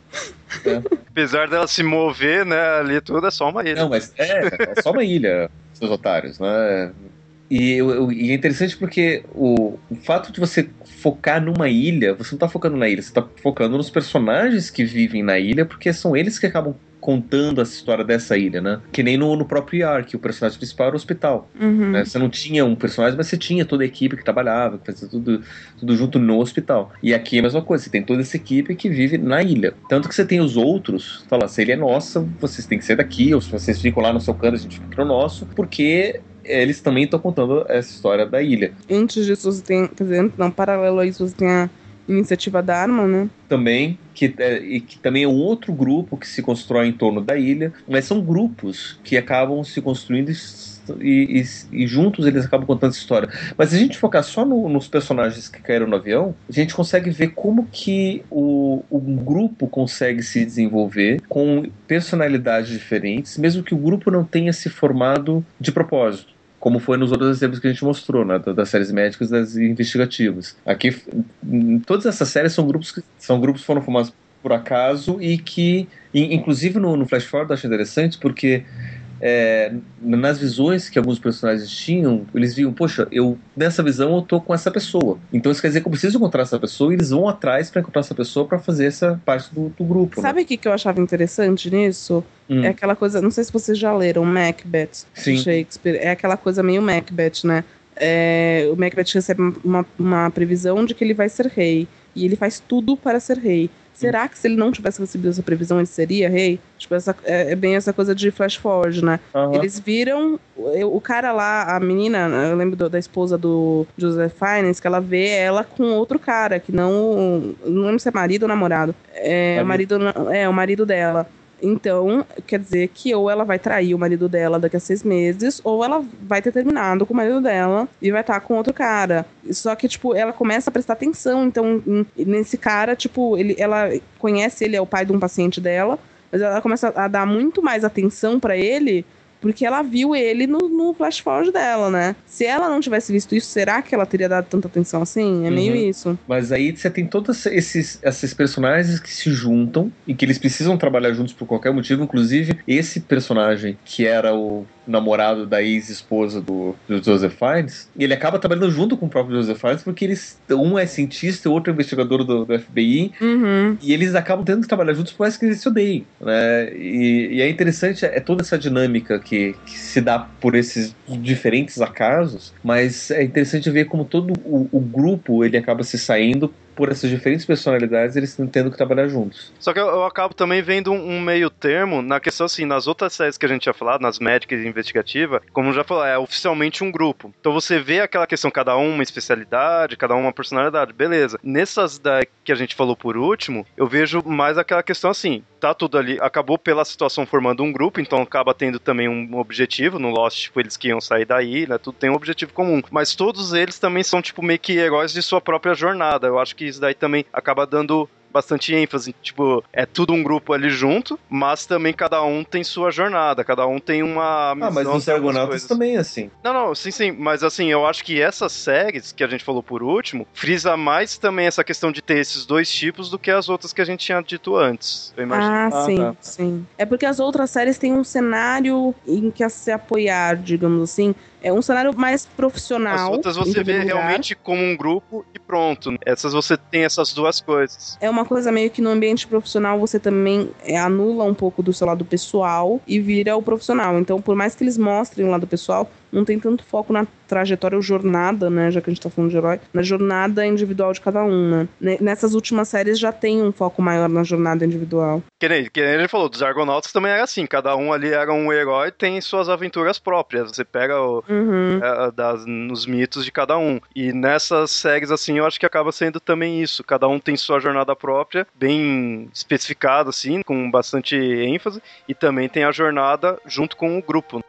Vai. Apesar dela se mover, né, ali tudo é só uma ilha. Não, mas é, é só uma ilha, seus otários, né? E, e é interessante porque o, o fato de você focar numa ilha, você não tá focando na ilha, você tá focando nos personagens que vivem na ilha, porque são eles que acabam contando essa história dessa ilha, né? Que nem no, no próprio Yar, que o personagem principal era o hospital. Uhum. né? Você não tinha um personagem, mas você tinha toda a equipe que trabalhava, que fazia tudo, tudo junto no hospital. E aqui é a mesma coisa, você tem toda essa equipe que vive na ilha. Tanto que você tem os outros, fala, se ele é nossa, vocês têm que ser daqui, ou se vocês ficam lá no seu canto, a gente fica no nosso, porque eles também estão contando essa história da ilha. Antes disso, você tem. Quer dizer, não, paralelo a isso, você tem a iniciativa da arma, né? Também, que, é, que também é um outro grupo que se constrói em torno da ilha, mas são grupos que acabam se construindo e, e- e juntos eles acabam contando essa história. Mas se a gente focar só no- nos personagens que caíram no avião, a gente consegue ver como que o, o grupo consegue se desenvolver com personalidades diferentes, mesmo que o grupo não tenha se formado de propósito. Como foi nos outros exemplos que a gente mostrou, né, da- das séries médicas e das investigativas. Aqui, em todas essas séries são grupos que são grupos foram formados por acaso e que, in- inclusive no, no Flash Forward, eu acho interessante porque é, nas visões que alguns personagens tinham, eles viam, poxa, eu nessa visão eu tô com essa pessoa. Então isso quer dizer que eu preciso encontrar essa pessoa e eles vão atrás para encontrar essa pessoa para fazer essa parte do, do grupo. né? Sabe o que, que eu achava interessante nisso? Hum. É aquela coisa, não sei se vocês já leram Macbeth Sim. de Shakespeare. É aquela coisa meio Macbeth, né? É, o Macbeth recebe uma, uma previsão de que ele vai ser rei. E ele faz tudo para ser rei. Será que se ele não tivesse recebido essa previsão, ele seria rei? Tipo, essa, é, é bem essa coisa de flash forward, né? Aham. Eles viram o, o cara lá, a menina, eu lembro do- da esposa do Joseph Fiennes, que ela vê ela com outro cara, que não. Não lembro se é marido ou namorado. É o marido, é, o marido dela. Então, quer dizer que ou ela vai trair o marido dela daqui a seis meses, ou ela vai ter terminado com o marido dela e vai estar com outro cara. Só que, tipo, ela começa a prestar atenção. Então, nesse cara, tipo, ele, ela conhece ele, é o pai de um paciente dela, mas ela começa a dar muito mais atenção pra ele porque ela viu ele no, no flash forward dela, né? Se ela não tivesse visto isso, será que ela teria dado tanta atenção assim? É meio Uhum. isso. Mas aí você tem todos esses, esses personagens que se juntam e que eles precisam trabalhar juntos por qualquer motivo. Inclusive, esse personagem que era o namorado da ex-esposa do, do Joseph Fiennes, ele acaba trabalhando junto com o próprio Joseph Fiennes porque eles um é cientista, o outro é investigador do, do FBI Uhum. e eles acabam tendo que trabalhar juntos por mais que eles se odeiem, né? E, e é interessante, é toda essa dinâmica que, que se dá por esses diferentes acasos, mas é interessante ver como todo o, o grupo ele acaba se saindo por essas diferentes personalidades, eles estão tendo que trabalhar juntos. Só que eu, eu acabo também vendo um, um meio termo na questão assim, nas outras séries que a gente tinha falado, nas médicas e investigativa, como já falou, é oficialmente um grupo. Então você vê aquela questão, cada um uma especialidade, cada um uma personalidade, beleza. Nessas da que a gente falou por último, eu vejo mais aquela questão assim, tá tudo ali, acabou pela situação formando um grupo, então acaba tendo também um objetivo, no Lost, tipo, eles que iam sair daí, né, tudo tem um objetivo comum. Mas todos eles também são, tipo, meio que heróis de sua própria jornada. Eu acho que isso daí também acaba dando bastante ênfase, tipo, é tudo um grupo ali junto, mas também cada um tem sua jornada, cada um tem uma missão. Ah, mas algumas Argonautas também é assim. Não, não, sim, sim, mas assim, eu acho que essas séries que a gente falou por último, frisa mais também essa questão de ter esses dois tipos do que as outras que a gente tinha dito antes. Eu imagino. Ah, Ah, sim, tá. sim. É porque as outras séries têm um cenário em que a se apoiar, digamos assim. É um cenário mais profissional. As outras você vê lugar. realmente como um grupo e pronto. Essas você tem essas duas coisas. É uma coisa meio que no ambiente profissional você também é, anula um pouco do seu lado pessoal e vira o profissional. Então, por mais que eles mostrem o lado pessoal, não tem tanto foco na trajetória ou jornada, né? Já que a gente tá falando de herói, na jornada individual de cada um, né? Ne- Nessas últimas séries já tem um foco maior na jornada individual. Que nem, que nem ele falou, dos Argonautas também era assim. Cada um ali era um herói tem suas aventuras próprias. Você pega o, Uhum. é, das, nos mitos de cada um. E nessas séries, assim, eu acho que acaba sendo também isso. Cada um tem sua jornada própria, bem especificada, assim, com bastante ênfase. E também tem a jornada junto com o grupo.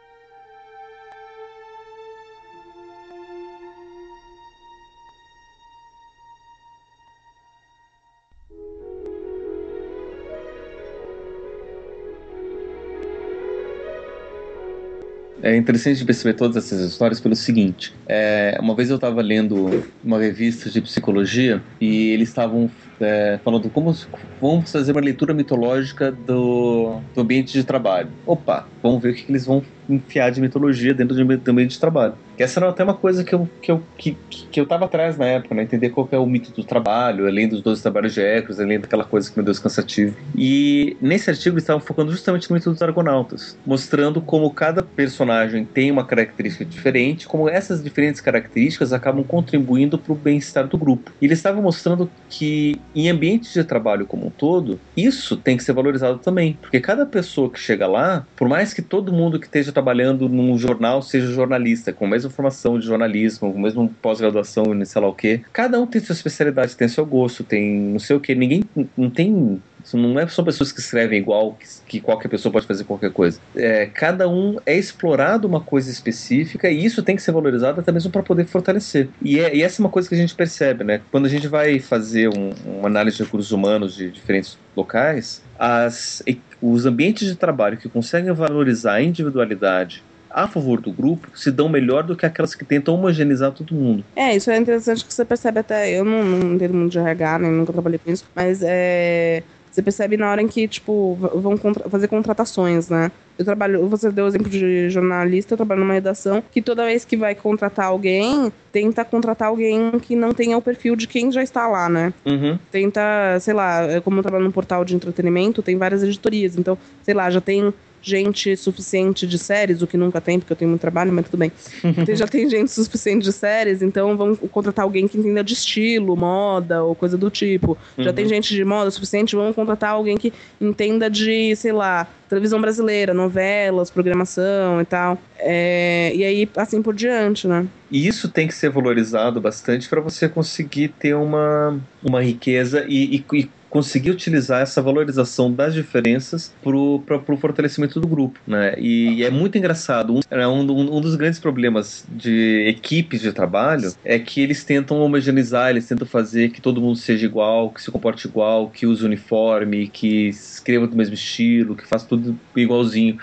É interessante perceber todas essas histórias pelo seguinte: é, uma vez eu estava lendo uma revista de psicologia e eles estavam é, falando como vamos fazer uma leitura mitológica do, do ambiente de trabalho. Opa, vamos ver o que, eles vão enfiar de mitologia dentro de, do ambiente de trabalho. Essa era até uma coisa que eu, que eu, que, que eu tava atrás na época, né? Entender qual é o mito do trabalho, além dos 12 trabalhos de Hércules, além daquela coisa que, meu Deus, cansativo. E nesse artigo eles estavam focando justamente no mito dos Argonautas, mostrando como cada personagem tem uma característica diferente, como essas diferentes características acabam contribuindo para o bem-estar do grupo. E eles estavam mostrando que em ambientes de trabalho como um todo, isso tem que ser valorizado também, porque cada pessoa que chega lá, por mais que todo mundo que esteja trabalhando num jornal seja jornalista, com a mesma formação de jornalismo, com a mesma pós-graduação, sei lá o quê, cada um tem sua especialidade, tem seu gosto, tem não sei o que, ninguém não tem não é só pessoas que escrevem igual, que, que qualquer pessoa pode fazer qualquer coisa. É, cada um é explorado uma coisa específica e isso tem que ser valorizado até mesmo para poder fortalecer. E, é, e essa é uma coisa que a gente percebe, né? Quando a gente vai fazer um, uma análise de recursos humanos de diferentes locais, as, os ambientes de trabalho que conseguem valorizar a individualidade a favor do grupo se dão melhor do que aquelas que tentam homogeneizar todo mundo. É, isso é interessante que você percebe até. Eu não, não entendo muito de RH, nem nunca trabalhei com isso, mas é. Você percebe na hora em que, tipo, vão contra fazer contratações, né? Eu trabalho, você deu o exemplo de jornalista, eu trabalho numa redação que toda vez que vai contratar alguém, tenta contratar alguém que não tenha o perfil de quem já está lá, né? Uhum. Tenta, sei lá, como eu trabalho num portal de entretenimento, tem várias editorias, então, sei lá, já tem gente suficiente de séries, o que nunca tem, porque eu tenho muito trabalho, mas tudo bem. Então, já tem gente suficiente de séries, então vamos contratar alguém que entenda de estilo, moda ou coisa do tipo. Já Uhum. tem gente de moda suficiente, vamos contratar alguém que entenda de, sei lá, televisão brasileira, novelas, programação e tal. É, e aí, assim por diante, né? E isso tem que ser valorizado bastante para você conseguir ter uma, uma riqueza e, e- e conseguir utilizar essa valorização das diferenças para o fortalecimento do grupo. Né? E, e é muito engraçado. É um, um- um dos grandes problemas de equipes de trabalho é que eles tentam homogeneizar, eles tentam fazer que todo mundo seja igual, que se comporte igual, que use uniforme, que escreva do mesmo estilo, que faça tudo igualzinho.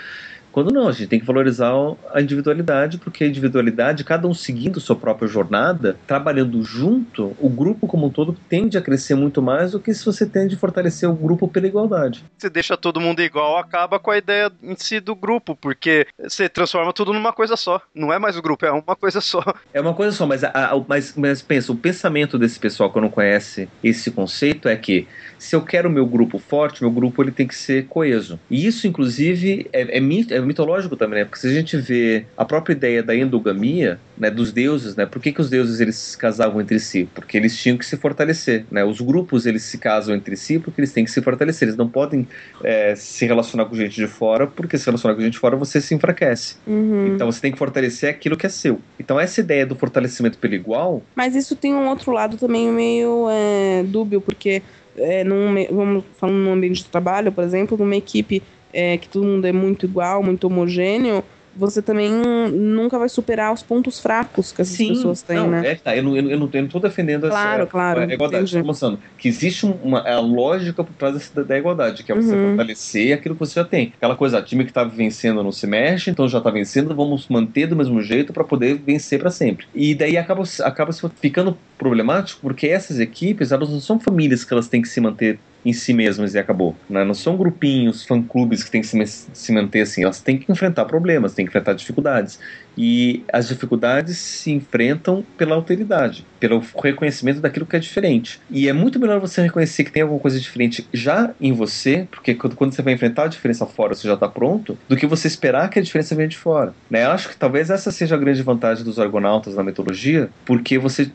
Quando não, a gente tem que valorizar a individualidade, porque a individualidade, cada um seguindo sua própria jornada, trabalhando junto, o grupo como um todo tende a crescer muito mais do que se você tende a fortalecer o grupo pela igualdade. Você deixa todo mundo igual, acaba com a ideia em si do grupo, porque você transforma tudo numa coisa só. Não é mais o grupo, é uma coisa só. É uma coisa só, mas, a- a- mas, mas pensa, o pensamento desse pessoal que não conhece esse conceito é que se eu quero o meu grupo forte, meu grupo ele tem que ser coeso. E isso, inclusive, é, é, é mitológico também, né? Porque se a gente vê a própria ideia da endogamia, né, dos deuses, né? Por que, que os deuses eles se casavam entre si? Porque eles tinham que se fortalecer, né? Os grupos eles se casam entre si porque eles têm que se fortalecer. Eles não podem é, se relacionar com gente de fora, porque se relacionar com gente de fora você se enfraquece. Uhum. Então você tem que fortalecer aquilo que é seu. Então essa ideia do fortalecimento pelo igual Mas isso tem um outro lado também meio é, dúbio, porque é, num, vamos falando num ambiente de trabalho, por exemplo, numa equipe é, que todo mundo é muito igual, muito homogêneo, você também nunca vai superar os pontos fracos que essas Sim, pessoas têm, não, né? É, tá, eu, não, eu, não, eu não tô defendendo Claro, essa claro, a igualdade. entendi. Estou mostrando que existe uma a lógica por trás dessa, da igualdade, que é você Uhum. fortalecer aquilo que você já tem. Aquela coisa, time que tá vencendo não se mexe, então já tá vencendo, vamos manter do mesmo jeito para poder vencer para sempre. E daí acaba, acaba ficando problemático porque essas equipes, elas não são famílias que elas têm que se manter em si mesmas e acabou. Né? Não são grupinhos, fã-clubes que têm que se, se manter assim. Elas têm que enfrentar problemas, têm que enfrentar dificuldades. E as dificuldades se enfrentam pela alteridade, pelo reconhecimento daquilo que é diferente. E é muito melhor você reconhecer que tem alguma coisa diferente já em você, porque quando você vai enfrentar a diferença fora, você já está pronto, do que você esperar que a diferença venha de fora. Né? Eu acho que talvez essa seja a grande vantagem dos argonautas na mitologia, porque você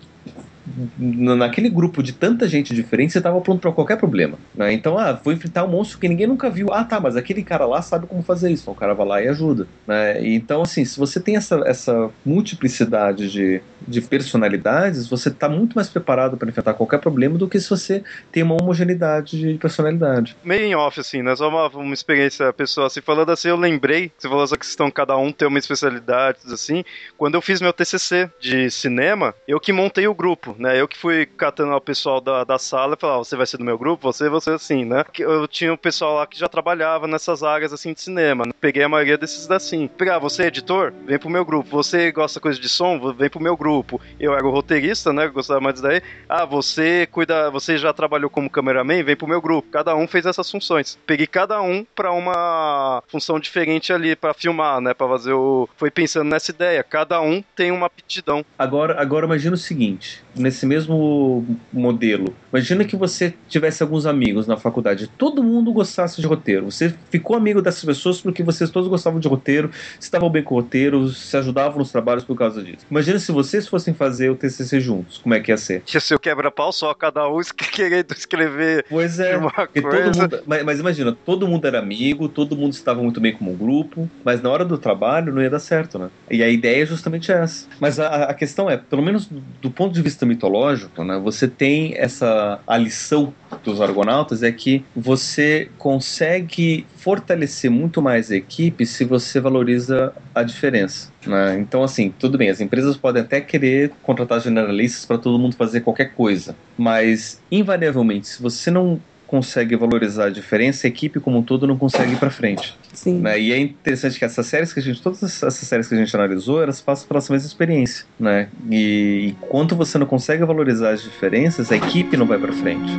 naquele grupo de tanta gente diferente, você estava pronto para qualquer problema. Né? Então, ah, vou enfrentar um monstro que ninguém nunca viu. Ah, tá, mas aquele cara lá sabe como fazer isso. Então, o cara vai lá e ajuda. Né? Então, assim, se você tem essa, essa multiplicidade de, de personalidades, você está muito mais preparado para enfrentar qualquer problema do que se você tem uma homogeneidade de personalidade. Meio em off, assim, né? Só uma, uma experiência pessoal. Assim, falando assim, eu lembrei, você falou questão, cada um tem uma especialidade, assim. Quando eu fiz meu TCC de cinema, eu que montei o grupo, né? Eu que fui catando o pessoal da, da sala e falava, você vai ser do meu grupo? Você, você, assim, né? Que Eu tinha o pessoal lá que já trabalhava nessas áreas, assim, de cinema. né? Peguei a maioria desses assim. Pegar, você é editor? Vem pro meu grupo. Você gosta coisa de som? Vem pro meu grupo. Eu era o roteirista, né? Gostava mais daí. Ah, você cuida, você já trabalhou como cameraman? Vem pro meu grupo. Cada um fez essas funções. Peguei cada um pra uma função diferente ali pra filmar, né? Pra fazer o. Foi pensando nessa ideia. Cada um tem uma aptidão. Agora, agora imagina o seguinte, nesse mesmo modelo, imagina que você tivesse alguns amigos na faculdade, todo mundo gostasse de roteiro, você ficou amigo dessas pessoas porque vocês todos gostavam de roteiro, estavam bem com o roteiro, se ajudavam nos trabalhos por causa disso. Imagina se vocês fossem fazer o TCC juntos, como é que ia ser? Tinha seu quebra-pau só, cada um querendo escrever Pois é, uma coisa. mundo, mas, mas imagina, todo mundo era amigo, todo mundo estava muito bem como um grupo, mas na hora do trabalho não ia dar certo, né? E a ideia é justamente essa. Mas a, a questão é, pelo menos do ponto de vista mitológico, né, você tem essa a lição dos argonautas é que você consegue fortalecer muito mais a equipe se você valoriza a diferença. né? Então, assim, tudo bem, as empresas podem até querer contratar generalistas para todo mundo fazer qualquer coisa, mas invariavelmente, se você não consegue valorizar a diferença, a equipe como um todo não consegue ir para frente. Sim. né? E é interessante que essas séries que a gente, todas essas séries que a gente analisou, elas passam pela mesma experiência, né? E enquanto você não consegue valorizar as diferenças, a equipe não vai para frente.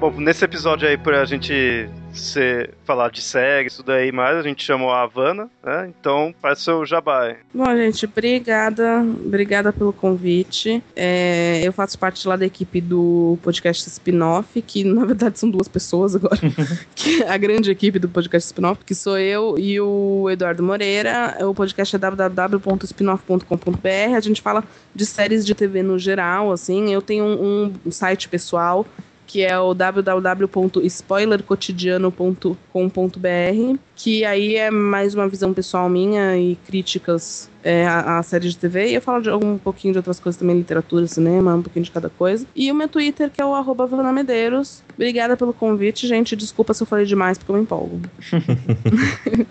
Bom, nesse episódio aí, pra gente ser, falar de séries, tudo aí mais, a gente chamou a Havana, né? Então, faz seu jabá. aí. Bom, gente, obrigada. Obrigada pelo convite. É, eu faço parte lá da equipe do podcast Spin-Off, que na verdade são duas pessoas agora. que é a grande equipe do podcast Spin-Off, que sou eu e o Eduardo Moreira. O podcast é www.spinoff.com.br. A gente fala de séries de TV no geral, assim. Eu tenho um, um site pessoal que é o www.spoilercotidiano.com.br, que aí é mais uma visão pessoal minha e críticas é, série de TV. E eu falo de algum um pouquinho de outras coisas também, literatura, cinema, um pouquinho de cada coisa. E o meu Twitter, que é o arroba Medeiros. Obrigada pelo convite, gente. Desculpa se eu falei demais, porque eu me empolgo.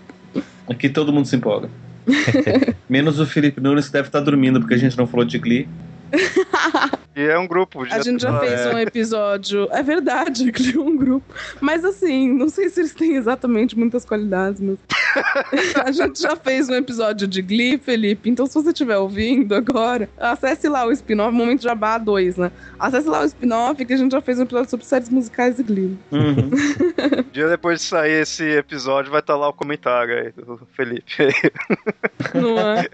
Aqui todo mundo se empolga. Menos o Felipe Nunes que deve estar dormindo porque a gente não falou de Glee. E é um grupo. A gente já fez um episódio. É verdade, criou um grupo. Mas assim, não sei se eles têm exatamente muitas qualidades, mas. a gente já fez um episódio de Glee, Felipe. Então, se você estiver ouvindo agora, acesse lá o spin-off, Momento Jabá 2, né? Acesse lá o spin-off que a gente já fez um episódio sobre séries musicais de Glee. Uhum. Dia depois de sair esse episódio, vai estar lá o comentário aí do Felipe. Não é?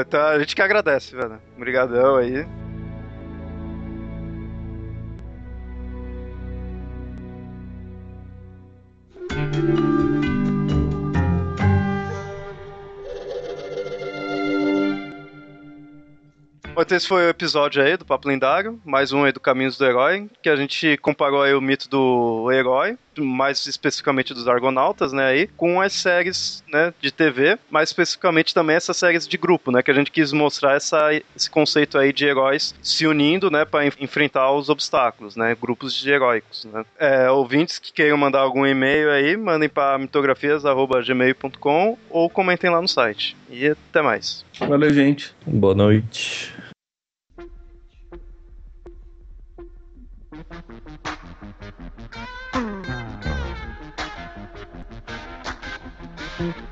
Então a gente que agradece, velho. Obrigadão aí. Então esse foi o episódio aí do Papo Lendário, mais um aí do Caminhos do Herói, que a gente comparou aí o mito do herói mais especificamente dos Argonautas, né, aí, com as séries, né, de TV, mais especificamente também essas séries de grupo, né, que a gente quis mostrar essa, esse conceito aí de heróis se unindo, né, para enfrentar os obstáculos, né, grupos de heróicos, né. É, ouvintes que queiram mandar algum e-mail aí, mandem para mitografias@gmail.com ou comentem lá no site. E até mais. Valeu, gente. Boa noite. Mm. Thank you.